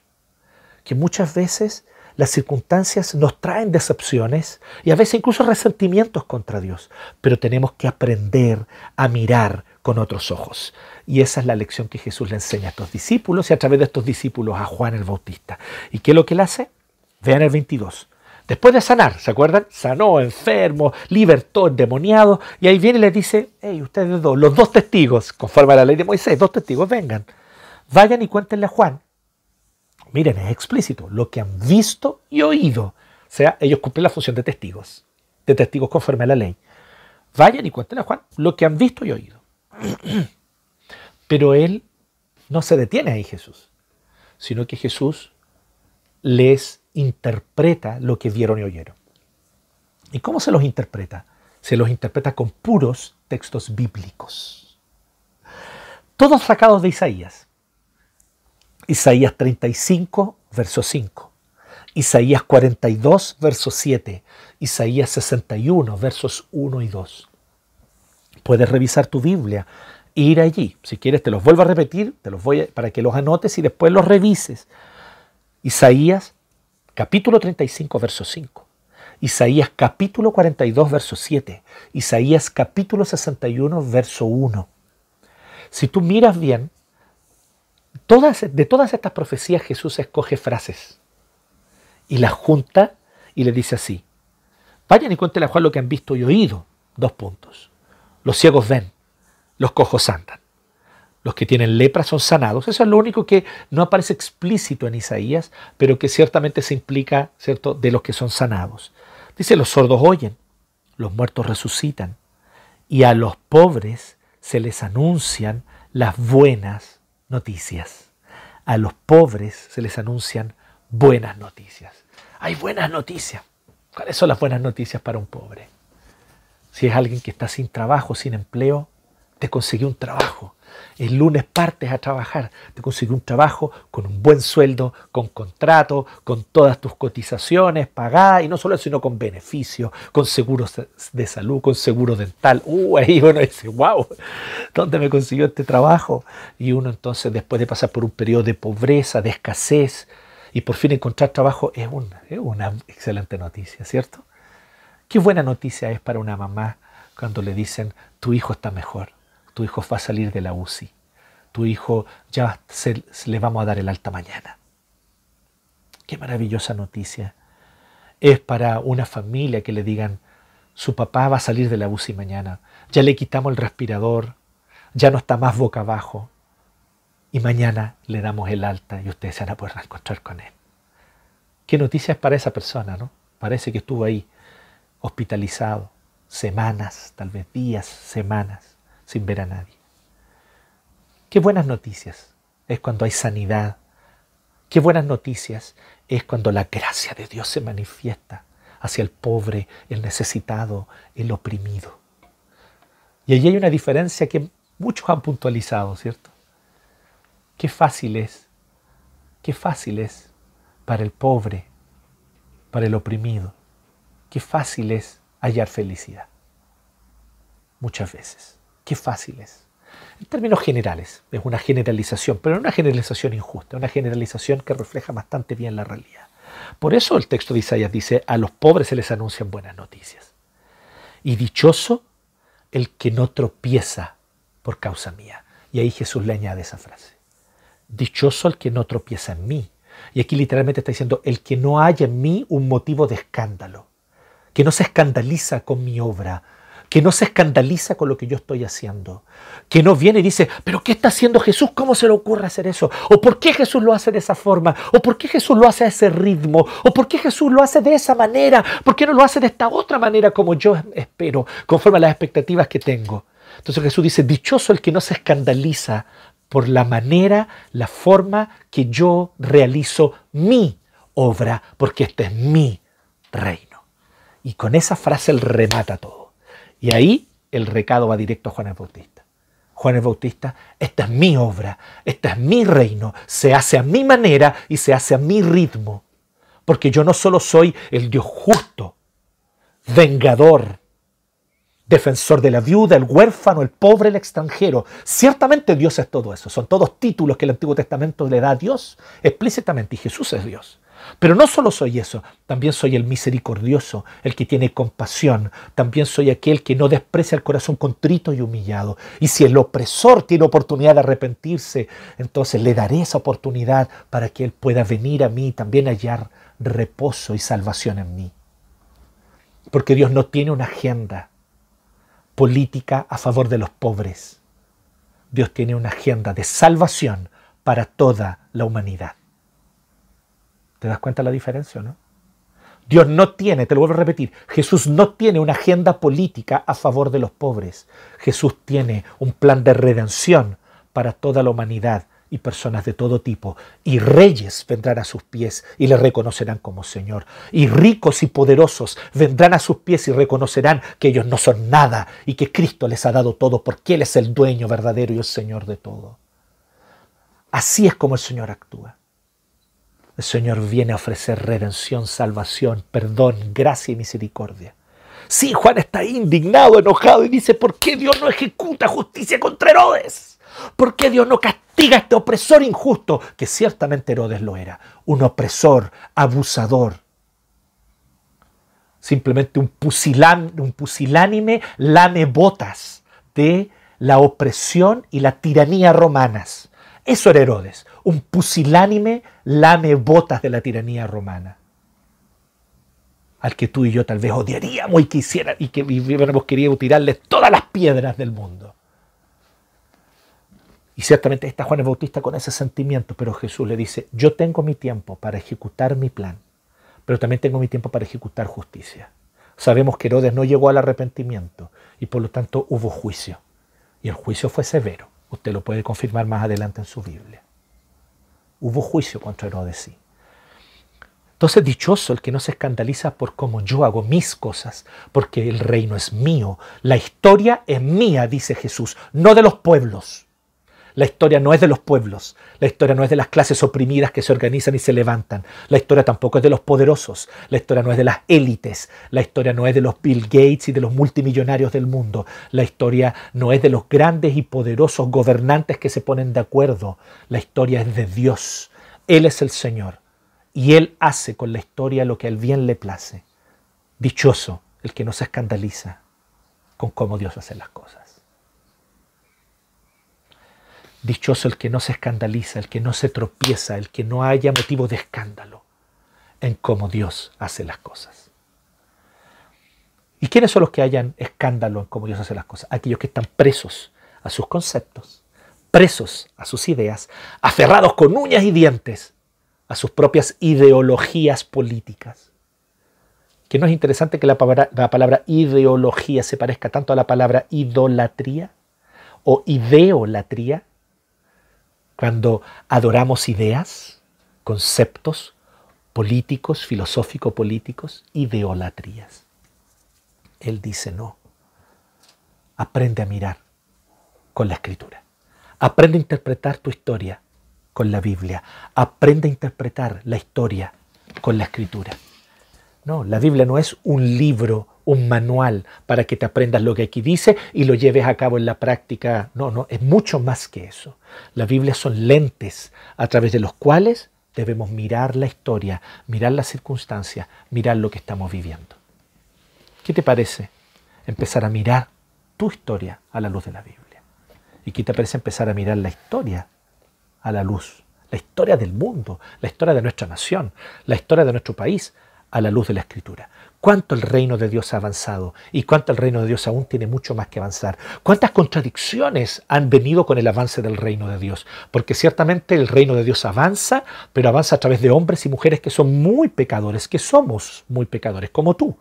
Que muchas veces las circunstancias nos traen decepciones y a veces incluso resentimientos contra Dios, pero tenemos que aprender a mirar con otros ojos. Y esa es la lección que Jesús le enseña a estos discípulos y a través de estos discípulos a Juan el Bautista. ¿Y qué es lo que él hace? Vean el 22. Después de sanar, ¿se acuerdan? Sanó enfermo, libertó endemoniado, y ahí viene y les dice, hey, ustedes dos, los dos testigos, conforme a la ley de Moisés, dos testigos, vengan, vayan y cuéntenle a Juan Miren, es explícito, lo que han visto y oído. O sea, ellos cumplen la función de testigos, de testigos conforme a la ley. Vayan y cuenten a Juan lo que han visto y oído. Pero él no se detiene ahí Jesús, sino que Jesús les interpreta lo que vieron y oyeron. ¿Y cómo se los interpreta? Se los interpreta con puros textos bíblicos. Todos sacados de Isaías. Isaías 35, verso 5. Isaías 42, verso 7. Isaías 61, versos 1 y 2. Puedes revisar tu Biblia e ir allí. Si quieres te los vuelvo a repetir, te los voy para que los anotes y después los revises. Isaías capítulo 35, verso 5. Isaías capítulo 42, verso 7. Isaías capítulo 61, verso 1. Si tú miras bien, todas, de todas estas profecías Jesús escoge frases y las junta y le dice así. Vayan y cuéntenle a Juan lo que han visto y oído. Dos puntos. Los ciegos ven, los cojos andan. Los que tienen lepra son sanados. Eso es lo único que no aparece explícito en Isaías, pero que ciertamente se implica, ¿cierto?, de los que son sanados. Dice, los sordos oyen, los muertos resucitan, y a los pobres se les anuncian las buenas noticias. A los pobres se les anuncian buenas noticias. Hay buenas noticias. ¿Cuáles son las buenas noticias para un pobre? Si es alguien que está sin trabajo, sin empleo, te consiguió un trabajo. El lunes partes a trabajar, te consiguió un trabajo con un buen sueldo, con contrato, con todas tus cotizaciones pagadas, y no solo eso, sino con beneficios, con seguros de salud, con seguro dental. Uh, ahí uno dice, wow, ¿dónde me consiguió este trabajo? Y uno entonces, después de pasar por un periodo de pobreza, de escasez, y por fin encontrar trabajo, es una excelente noticia, ¿cierto? Qué buena noticia es para una mamá cuando le dicen, tu hijo está mejor tu hijo va a salir de la UCI, tu hijo ya se, le vamos a dar el alta mañana. Qué maravillosa noticia. Es para una familia que le digan, su papá va a salir de la UCI mañana, ya le quitamos el respirador, ya no está más boca abajo, y mañana le damos el alta y ustedes se van a poder encontrar con él. Qué noticia es para esa persona, ¿no? Parece que estuvo ahí hospitalizado semanas, tal vez días, semanas sin ver a nadie. Qué buenas noticias es cuando hay sanidad. Qué buenas noticias es cuando la gracia de Dios se manifiesta hacia el pobre, el necesitado, el oprimido. Y allí hay una diferencia que muchos han puntualizado, ¿cierto? Qué fácil es, qué fácil es para el pobre, para el oprimido, qué fácil es hallar felicidad. Muchas veces. Qué fácil. En términos generales, es una generalización, pero no una generalización injusta, una generalización que refleja bastante bien la realidad. Por eso el texto de Isaías dice, a los pobres se les anuncian buenas noticias. Y dichoso el que no tropieza por causa mía. Y ahí Jesús le añade esa frase. Dichoso el que no tropieza en mí. Y aquí literalmente está diciendo, el que no haya en mí un motivo de escándalo, que no se escandaliza con mi obra, que no se escandaliza con lo que yo estoy haciendo, que no viene y dice, pero ¿qué está haciendo Jesús? ¿Cómo se le ocurre hacer eso? ¿O por qué Jesús lo hace de esa forma? ¿O por qué Jesús lo hace a ese ritmo? ¿O por qué Jesús lo hace de esa manera? ¿Por qué no lo hace de esta otra manera como yo espero, conforme a las expectativas que tengo? Entonces Jesús dice, dichoso el que no se escandaliza por la manera, la forma que yo realizo mi obra, porque este es mi reino. Y con esa frase él remata todo. Y ahí el recado va directo a Juan el Bautista. Juan el Bautista, esta es mi obra, este es mi reino, se hace a mi manera y se hace a mi ritmo. Porque yo no solo soy el Dios justo, vengador, defensor de la viuda, el huérfano, el pobre, el extranjero. Ciertamente Dios es todo eso. Son todos títulos que el Antiguo Testamento le da a Dios explícitamente y Jesús es Dios. Pero no solo soy eso, también soy el misericordioso, el que tiene compasión, también soy aquel que no desprecia el corazón contrito y humillado. Y si el opresor tiene oportunidad de arrepentirse, entonces le daré esa oportunidad para que él pueda venir a mí y también hallar reposo y salvación en mí. Porque Dios no tiene una agenda política a favor de los pobres. Dios tiene una agenda de salvación para toda la humanidad. ¿Te das cuenta la diferencia, no? Dios no tiene, te lo vuelvo a repetir, Jesús no tiene una agenda política a favor de los pobres. Jesús tiene un plan de redención para toda la humanidad y personas de todo tipo, y reyes vendrán a sus pies y le reconocerán como Señor, y ricos y poderosos vendrán a sus pies y reconocerán que ellos no son nada y que Cristo les ha dado todo porque Él es el dueño verdadero y el Señor de todo. Así es como el Señor actúa. El Señor viene a ofrecer redención, salvación, perdón, gracia y misericordia. Sí, Juan está indignado, enojado y dice, ¿por qué Dios no ejecuta justicia contra Herodes? ¿Por qué Dios no castiga a este opresor injusto? Que ciertamente Herodes lo era, un opresor, abusador. Simplemente un, un pusilánime lame botas de la opresión y la tiranía romanas. Eso era Herodes, un pusilánime lame botas de la tiranía romana. Al que tú y yo tal vez odiaríamos y quisiera y que hubiéramos querido tirarle todas las piedras del mundo. Y ciertamente está Juan el Bautista con ese sentimiento, pero Jesús le dice, yo tengo mi tiempo para ejecutar mi plan, pero también tengo mi tiempo para ejecutar justicia. Sabemos que Herodes no llegó al arrepentimiento y por lo tanto hubo juicio. Y el juicio fue severo. Usted lo puede confirmar más adelante en su Biblia. Hubo juicio contra Herodes, sí. Entonces dichoso el que no se escandaliza por cómo yo hago mis cosas, porque el reino es mío, la historia es mía, dice Jesús, no de los pueblos. La historia no es de los pueblos, la historia no es de las clases oprimidas que se organizan y se levantan, la historia tampoco es de los poderosos, la historia no es de las élites, la historia no es de los Bill Gates y de los multimillonarios del mundo, la historia no es de los grandes y poderosos gobernantes que se ponen de acuerdo, la historia es de Dios. Él es el Señor. Y Él hace con la historia lo que al bien le place. Dichoso el que no se escandaliza con cómo Dios hace las cosas. Dichoso el que no se escandaliza, el que no se tropieza, el que no haya motivo de escándalo en cómo Dios hace las cosas. ¿Y quiénes son los que hayan escándalo en cómo Dios hace las cosas? Aquellos que están presos a sus conceptos, presos a sus ideas, aferrados con uñas y dientes a sus propias ideologías políticas. Que no es interesante que la palabra, la palabra ideología se parezca tanto a la palabra idolatría o ideolatría, cuando adoramos ideas, conceptos políticos, filosófico-políticos, ideolatrías. Él dice no. Aprende a mirar con la escritura. Aprende a interpretar tu historia con la Biblia. Aprende a interpretar la historia con la escritura. No, la Biblia no es un libro un manual para que te aprendas lo que aquí dice y lo lleves a cabo en la práctica. No, no, es mucho más que eso. La Biblia son lentes a través de los cuales debemos mirar la historia, mirar las circunstancias, mirar lo que estamos viviendo. ¿Qué te parece empezar a mirar tu historia a la luz de la Biblia? ¿Y qué te parece empezar a mirar la historia a la luz? La historia del mundo, la historia de nuestra nación, la historia de nuestro país a la luz de la Escritura cuánto el reino de Dios ha avanzado y cuánto el reino de Dios aún tiene mucho más que avanzar. Cuántas contradicciones han venido con el avance del reino de Dios. Porque ciertamente el reino de Dios avanza, pero avanza a través de hombres y mujeres que son muy pecadores, que somos muy pecadores, como tú.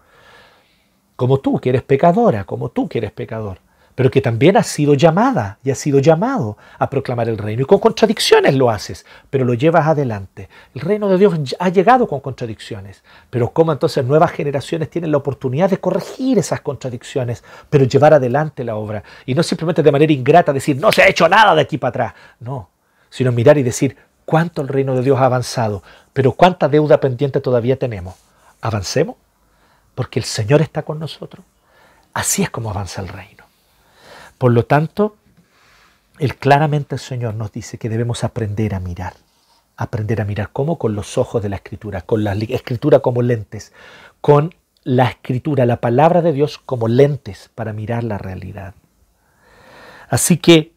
Como tú que eres pecadora, como tú que eres pecador pero que también has sido llamada y has sido llamado a proclamar el reino. Y con contradicciones lo haces, pero lo llevas adelante. El reino de Dios ha llegado con contradicciones, pero cómo entonces nuevas generaciones tienen la oportunidad de corregir esas contradicciones, pero llevar adelante la obra. Y no simplemente de manera ingrata decir, no se ha hecho nada de aquí para atrás. No, sino mirar y decir, cuánto el reino de Dios ha avanzado, pero cuánta deuda pendiente todavía tenemos. Avancemos, porque el Señor está con nosotros. Así es como avanza el reino. Por lo tanto, el, claramente el Señor nos dice que debemos aprender a mirar. Aprender a mirar cómo con los ojos de la escritura, con la escritura como lentes, con la escritura, la palabra de Dios como lentes para mirar la realidad. Así que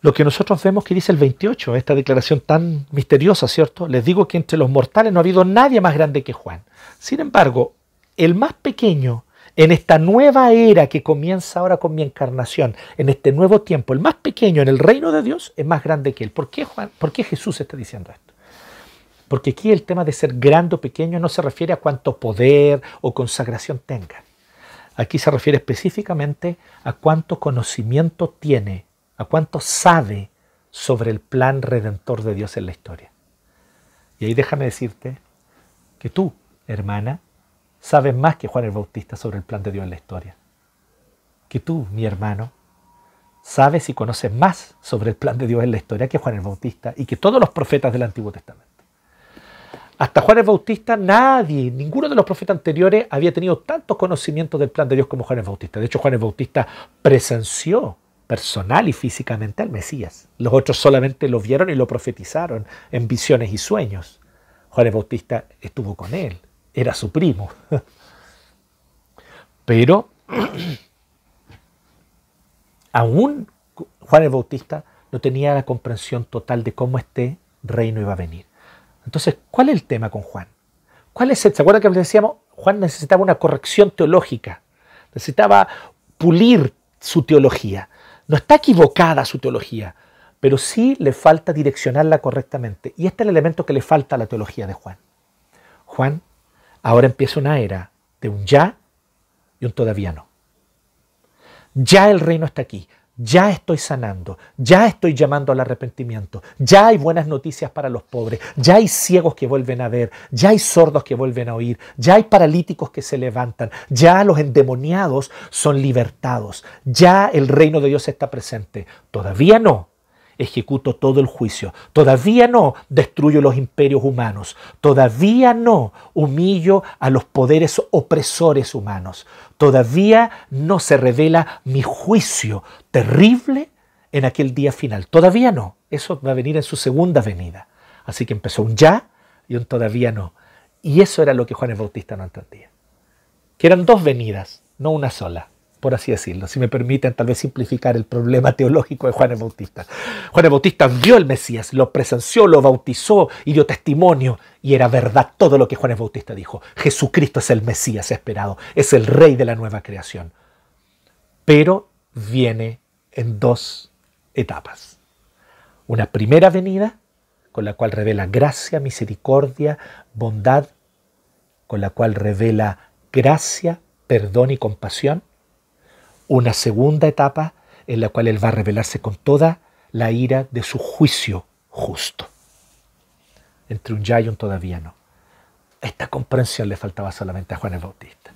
lo que nosotros vemos que dice el 28, esta declaración tan misteriosa, ¿cierto? Les digo que entre los mortales no ha habido nadie más grande que Juan. Sin embargo, el más pequeño en esta nueva era que comienza ahora con mi encarnación, en este nuevo tiempo, el más pequeño en el reino de Dios es más grande que él. ¿Por qué, Juan? ¿Por qué Jesús está diciendo esto? Porque aquí el tema de ser grande o pequeño no se refiere a cuánto poder o consagración tenga. Aquí se refiere específicamente a cuánto conocimiento tiene, a cuánto sabe sobre el plan redentor de Dios en la historia. Y ahí déjame decirte que tú, hermana, sabes más que Juan el Bautista sobre el plan de Dios en la historia. Que tú, mi hermano, sabes y conoces más sobre el plan de Dios en la historia que Juan el Bautista y que todos los profetas del Antiguo Testamento. Hasta Juan el Bautista, nadie, ninguno de los profetas anteriores había tenido tantos conocimientos del plan de Dios como Juan el Bautista. De hecho, Juan el Bautista presenció personal y físicamente al Mesías. Los otros solamente lo vieron y lo profetizaron en visiones y sueños. Juan el Bautista estuvo con él, era su primo. Pero aún Juan el Bautista no tenía la comprensión total de cómo este reino iba a venir. Entonces, ¿cuál es el tema con Juan? ¿Cuál es ¿Se acuerdan que decíamos? Juan necesitaba una corrección teológica, necesitaba pulir su teología. No está equivocada su teología, pero sí le falta direccionarla correctamente. Y este es el elemento que le falta a la teología de Juan. Juan ahora empieza una era de un ya y un todavía no. Ya el reino está aquí, ya estoy sanando, ya estoy llamando al arrepentimiento, ya hay buenas noticias para los pobres, ya hay ciegos que vuelven a ver, ya hay sordos que vuelven a oír, ya hay paralíticos que se levantan, ya los endemoniados son libertados, ya el reino de Dios está presente. Todavía no, ejecuto todo el juicio. Todavía no destruyo los imperios humanos. Todavía no humillo a los poderes opresores humanos. Todavía no se revela mi juicio terrible en aquel día final. Todavía no. Eso va a venir en su segunda venida. Así que empezó un ya y un todavía no. Y eso era lo que Juan el Bautista no entendía. Que eran dos venidas, no una sola por así decirlo, si me permiten tal vez simplificar el problema teológico de Juan el Bautista. Juan el Bautista vio el Mesías, lo presenció, lo bautizó y dio testimonio y era verdad todo lo que Juan el Bautista dijo. Jesucristo es el Mesías esperado, es el rey de la nueva creación. Pero viene en dos etapas. Una primera venida con la cual revela gracia, misericordia, bondad, con la cual revela gracia, perdón y compasión una segunda etapa en la cual Él va a revelarse con toda la ira de su juicio justo. Entre un ya y un todavía no. Esta comprensión le faltaba solamente a Juan el Bautista.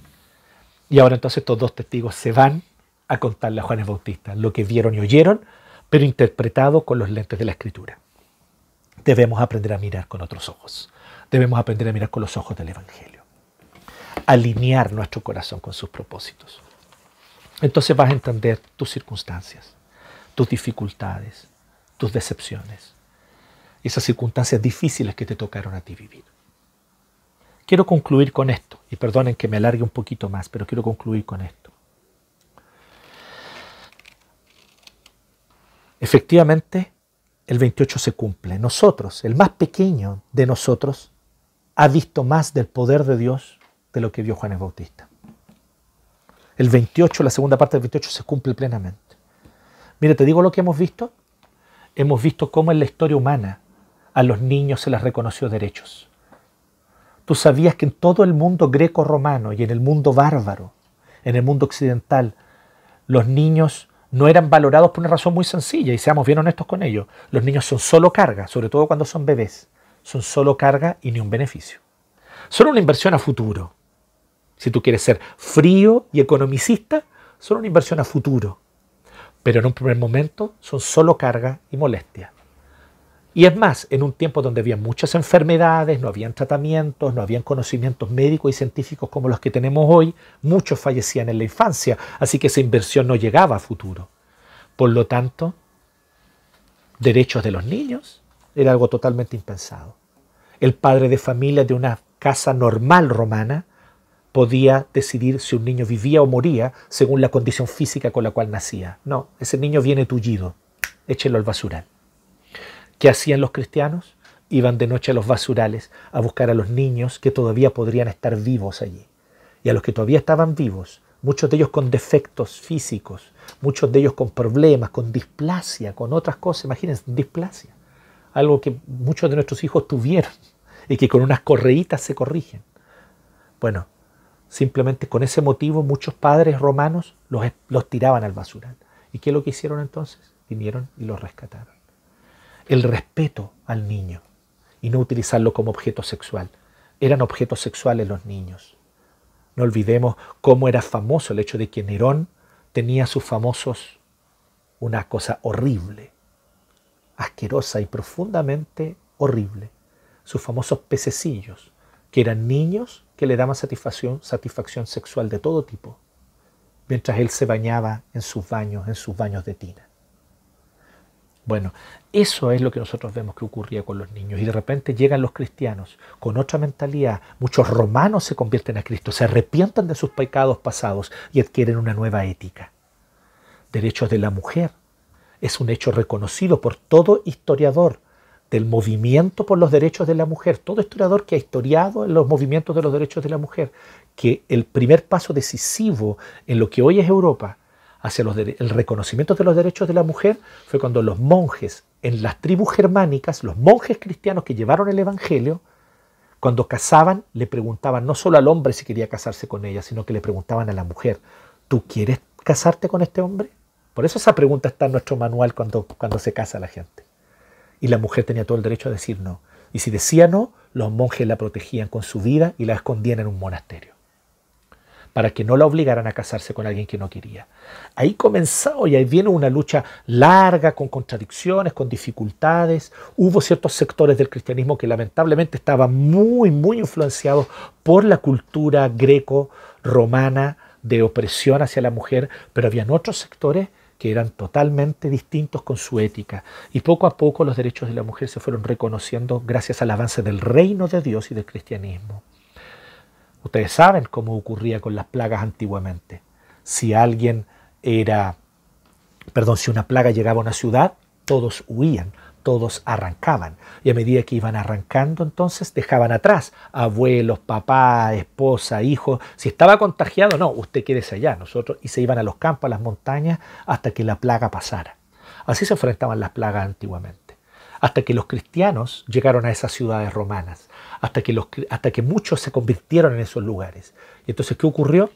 Y ahora entonces estos dos testigos se van a contarle a Juan el Bautista lo que vieron y oyeron, pero interpretado con los lentes de la Escritura. Debemos aprender a mirar con otros ojos. Debemos aprender a mirar con los ojos del Evangelio. Alinear nuestro corazón con sus propósitos entonces vas a entender tus circunstancias, tus dificultades, tus decepciones, esas circunstancias difíciles que te tocaron a ti vivir. Quiero concluir con esto, y perdonen que me alargue un poquito más, pero quiero concluir con esto. Efectivamente, el 28 se cumple. Nosotros, el más pequeño de nosotros, ha visto más del poder de Dios de lo que vio Juan el Bautista el 28, la segunda parte del 28 se cumple plenamente. Mire, te digo lo que hemos visto. Hemos visto cómo en la historia humana a los niños se les reconoció derechos. Tú sabías que en todo el mundo greco-romano y en el mundo bárbaro, en el mundo occidental, los niños no eran valorados por una razón muy sencilla, y seamos bien honestos con ello. Los niños son solo carga, sobre todo cuando son bebés. Son solo carga y ni un beneficio. Son una inversión a futuro. Si tú quieres ser frío y economicista, son una inversión a futuro. Pero en un primer momento son solo carga y molestia. Y es más, en un tiempo donde había muchas enfermedades, no habían tratamientos, no habían conocimientos médicos y científicos como los que tenemos hoy, muchos fallecían en la infancia, así que esa inversión no llegaba a futuro. Por lo tanto, derechos de los niños era algo totalmente impensado. El padre de familia de una casa normal romana podía decidir si un niño vivía o moría según la condición física con la cual nacía. No, ese niño viene tullido, échelo al basural. ¿Qué hacían los cristianos? Iban de noche a los basurales a buscar a los niños que todavía podrían estar vivos allí. Y a los que todavía estaban vivos, muchos de ellos con defectos físicos, muchos de ellos con problemas, con displasia, con otras cosas, imagínense, displasia. Algo que muchos de nuestros hijos tuvieron y que con unas correitas se corrigen. Bueno, Simplemente con ese motivo muchos padres romanos los, los tiraban al basural. ¿Y qué es lo que hicieron entonces? Vinieron y los rescataron. el respeto al niño y no utilizarlo como objeto sexual. Eran objetos sexuales los niños. No olvidemos cómo era famoso el hecho de que Nerón tenía sus famosos una cosa horrible, asquerosa y profundamente horrible, sus famosos pececillos, que eran niños que le daban satisfacción, satisfacción sexual de todo tipo, mientras él se bañaba en sus baños, en sus baños de tina. Bueno, eso es lo que nosotros vemos que ocurría con los niños. Y de repente llegan los cristianos con otra mentalidad. Muchos romanos se convierten a Cristo, se arrepientan de sus pecados pasados y adquieren una nueva ética. Derechos de la mujer es un hecho reconocido por todo historiador del movimiento por los derechos de la mujer, todo historiador que ha historiado los movimientos de los derechos de la mujer, que el primer paso decisivo en lo que hoy es Europa hacia el reconocimiento de los derechos de la mujer fue cuando los monjes en las tribus germánicas, los monjes cristianos que llevaron el Evangelio, cuando casaban, le preguntaban no solo al hombre si quería casarse con ella, sino que le preguntaban a la mujer, ¿tú quieres casarte con este hombre? Por eso esa pregunta está en nuestro manual cuando, cuando se casa la gente. Y la mujer tenía todo el derecho a decir no. Y si decía no, los monjes la protegían con su vida y la escondían en un monasterio. Para que no la obligaran a casarse con alguien que no quería. Ahí comenzó y ahí viene una lucha larga, con contradicciones, con dificultades. Hubo ciertos sectores del cristianismo que lamentablemente estaban muy, muy influenciados por la cultura greco-romana de opresión hacia la mujer, pero habían otros sectores que eran totalmente distintos con su ética. Y poco a poco los derechos de la mujer se fueron reconociendo gracias al avance del reino de Dios y del cristianismo. Ustedes saben cómo ocurría con las plagas antiguamente. Si alguien era, perdón, si una plaga llegaba a una ciudad, todos huían, todos arrancaban. Y a medida que iban arrancando, entonces dejaban atrás abuelos, papá, esposa, hijos. Si estaba contagiado, no, usted quédese allá, nosotros. Y se iban a los campos, a las montañas, hasta que la plaga pasara. Así se enfrentaban las plagas antiguamente. Hasta que los cristianos llegaron a esas ciudades romanas. Hasta que, hasta que muchos se convirtieron en esos lugares. Y entonces, ¿qué ocurrió?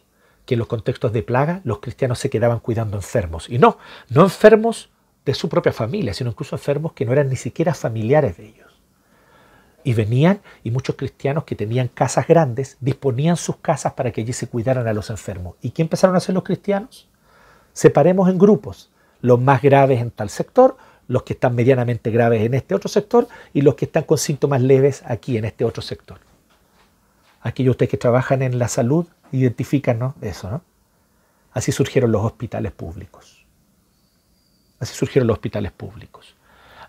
Que en los contextos de plaga, los cristianos se quedaban cuidando enfermos. Y no, no enfermos de su propia familia, sino incluso enfermos que no eran ni siquiera familiares de ellos. Y venían y muchos cristianos que tenían casas grandes disponían sus casas para que allí se cuidaran a los enfermos. ¿Y qué empezaron a hacer los cristianos? Separemos en grupos, los más graves en tal sector, los que están medianamente graves en este otro sector y los que están con síntomas leves aquí en este otro sector. Aquellos ustedes que trabajan en la salud identifican eso, ¿no? Así surgieron los hospitales públicos. Así surgieron los hospitales públicos.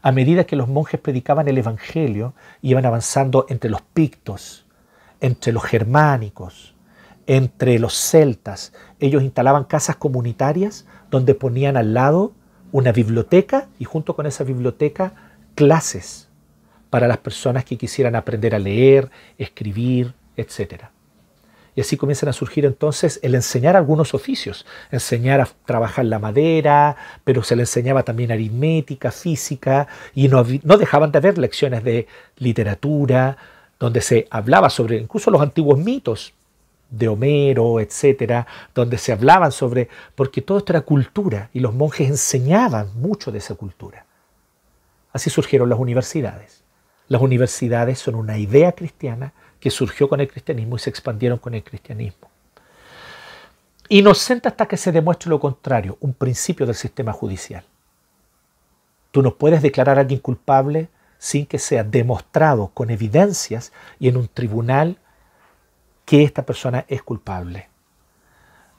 A medida que los monjes predicaban el Evangelio, iban avanzando entre los pictos, entre los germánicos, entre los celtas. Ellos instalaban casas comunitarias donde ponían al lado una biblioteca y junto con esa biblioteca clases para las personas que quisieran aprender a leer, escribir, etcétera. Y así comienzan a surgir entonces el enseñar algunos oficios, enseñar a trabajar la madera, pero se le enseñaba también aritmética, física, y no, no dejaban de haber lecciones de literatura, donde se hablaba sobre incluso los antiguos mitos de Homero, etcétera, donde se hablaban sobre, porque todo esto era cultura y los monjes enseñaban mucho de esa cultura. Así surgieron las universidades. Las universidades son una idea cristiana que surgió con el cristianismo y se expandieron con el cristianismo. Inocente hasta que se demuestre lo contrario, un principio del sistema judicial. Tú no puedes declarar a alguien culpable sin que sea demostrado con evidencias y en un tribunal que esta persona es culpable.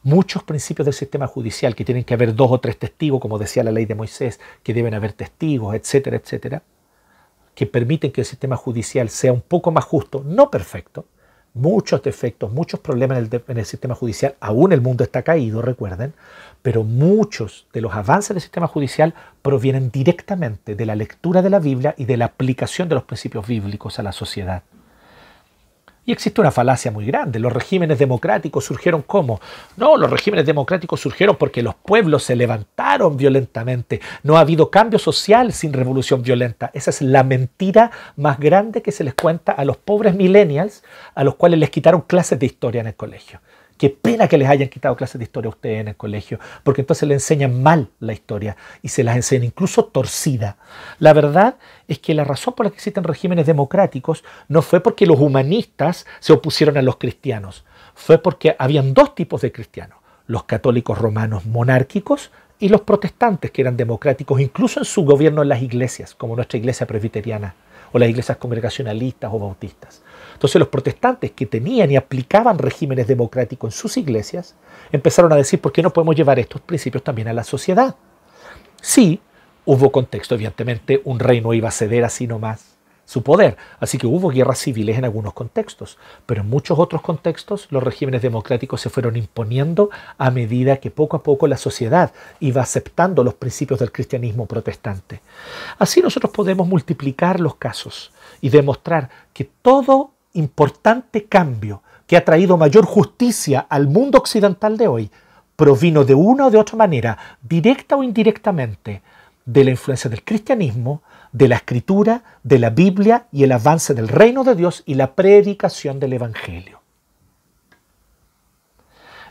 Muchos principios del sistema judicial, que tienen que haber dos o tres testigos, como decía la ley de Moisés, que deben haber testigos, etcétera, etcétera, que permiten que el sistema judicial sea un poco más justo, no perfecto, muchos defectos, muchos problemas en el, sistema judicial, aún el mundo está caído, recuerden, pero muchos de los avances del sistema judicial provienen directamente de la lectura de la Biblia y de la aplicación de los principios bíblicos a la sociedad. Y existe una falacia muy grande. Los regímenes democráticos surgieron como? No, los regímenes democráticos surgieron porque los pueblos se levantaron violentamente. No ha habido cambio social sin revolución violenta. Esa es la mentira más grande que se les cuenta a los pobres millennials a los cuales les quitaron clases de historia en el colegio. Qué pena que les hayan quitado clases de historia a ustedes en el colegio, porque entonces le enseñan mal la historia y se las enseñan incluso torcida. La verdad es que la razón por la que existen regímenes democráticos no fue porque los humanistas se opusieron a los cristianos, fue porque habían dos tipos de cristianos, los católicos romanos monárquicos y los protestantes que eran democráticos, incluso en su gobierno en las iglesias, como nuestra iglesia presbiteriana o las iglesias congregacionalistas o bautistas. Entonces los protestantes que tenían y aplicaban regímenes democráticos en sus iglesias empezaron a decir, ¿por qué no podemos llevar estos principios también a la sociedad? Sí, hubo contexto, evidentemente un reino iba a ceder así nomás su poder. Así que hubo guerras civiles en algunos contextos, pero en muchos otros contextos los regímenes democráticos se fueron imponiendo a medida que poco a poco la sociedad iba aceptando los principios del cristianismo protestante. Así nosotros podemos multiplicar los casos y demostrar que todo importante cambio que ha traído mayor justicia al mundo occidental de hoy provino de una o de otra manera, directa o indirectamente, de la influencia del cristianismo, de la escritura, de la Biblia y el avance del reino de Dios y la predicación del Evangelio.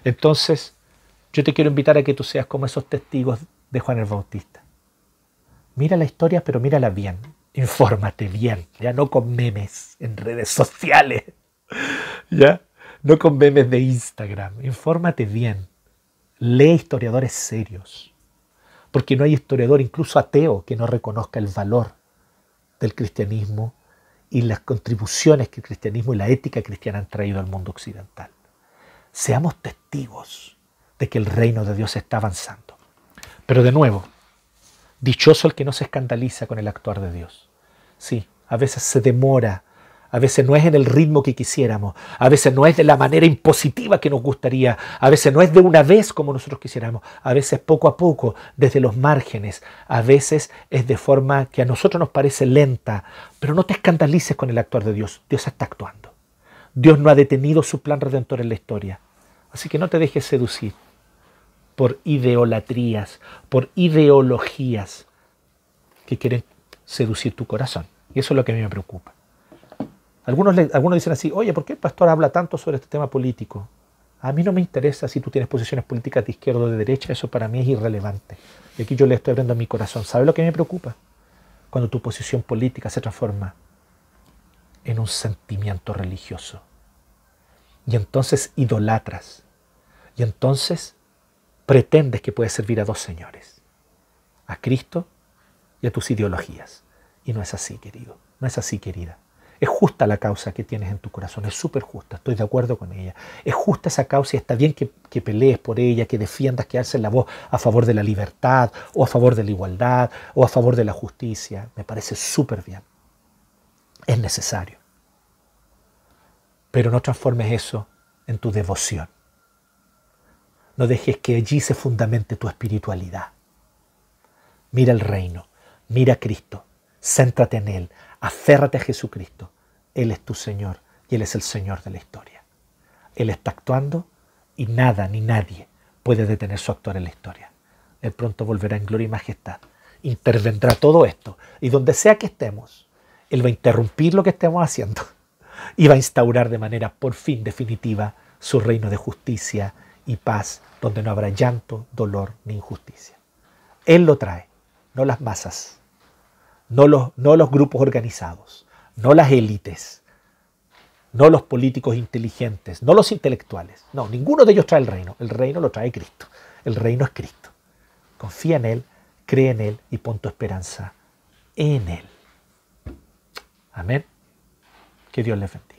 Entonces, yo te quiero invitar a que tú seas como esos testigos de Juan el Bautista. Mira la historia, pero mírala bien. Infórmate bien, ya no con memes en redes sociales, ya no con memes de Instagram. Infórmate bien. Lee historiadores serios porque no hay historiador, incluso ateo, que no reconozca el valor del cristianismo y las contribuciones que el cristianismo y la ética cristiana han traído al mundo occidental. Seamos testigos de que el reino de Dios está avanzando. Pero de nuevo, dichoso el que no se escandaliza con el actuar de Dios. Sí, a veces se demora a veces no es en el ritmo que quisiéramos, a veces no es de la manera impositiva que nos gustaría, a veces no es de una vez como nosotros quisiéramos, a veces poco a poco, desde los márgenes, a veces es de forma que a nosotros nos parece lenta, pero no te escandalices con el actuar de Dios, Dios está actuando. Dios no ha detenido su plan redentor en la historia, así que no te dejes seducir por ideolatrías, por ideologías que quieren seducir tu corazón. Y eso es lo que a mí me preocupa. Algunos, algunos dicen así, oye, ¿por qué el pastor habla tanto sobre este tema político? A mí no me interesa si tú tienes posiciones políticas de izquierda o de derecha, eso para mí es irrelevante. Y aquí yo le estoy abriendo mi corazón. ¿Sabe lo que me preocupa? Cuando tu posición política se transforma en un sentimiento religioso. Y entonces idolatras. Y entonces pretendes que puedes servir a dos señores. A Cristo y a tus ideologías. Y no es así, querido. No es así, querida. Es justa la causa que tienes en tu corazón, es súper justa, estoy de acuerdo con ella. Es justa esa causa y está bien que, que, pelees por ella, que defiendas, que alces la voz a favor de la libertad o a favor de la igualdad o a favor de la justicia. Me parece súper bien. Es necesario. Pero no transformes eso en tu devoción. No dejes que allí se fundamente tu espiritualidad. Mira el reino, mira a Cristo, céntrate en Él, Aférrate a Jesucristo. Él es tu Señor y Él es el Señor de la historia. Él está actuando y nada ni nadie puede detener su actuar en la historia. Él pronto volverá en gloria y majestad. Intervendrá todo esto y donde sea que estemos, Él va a interrumpir lo que estemos haciendo y va a instaurar de manera por fin definitiva su reino de justicia y paz donde no habrá llanto, dolor ni injusticia. Él lo trae, no las masas no los, no los grupos organizados, no las élites, no los políticos inteligentes, no los intelectuales. No, ninguno de ellos trae el reino. El reino lo trae Cristo. El reino es Cristo. Confía en Él, cree en Él y pon tu esperanza en Él. Amén. Que Dios le bendiga.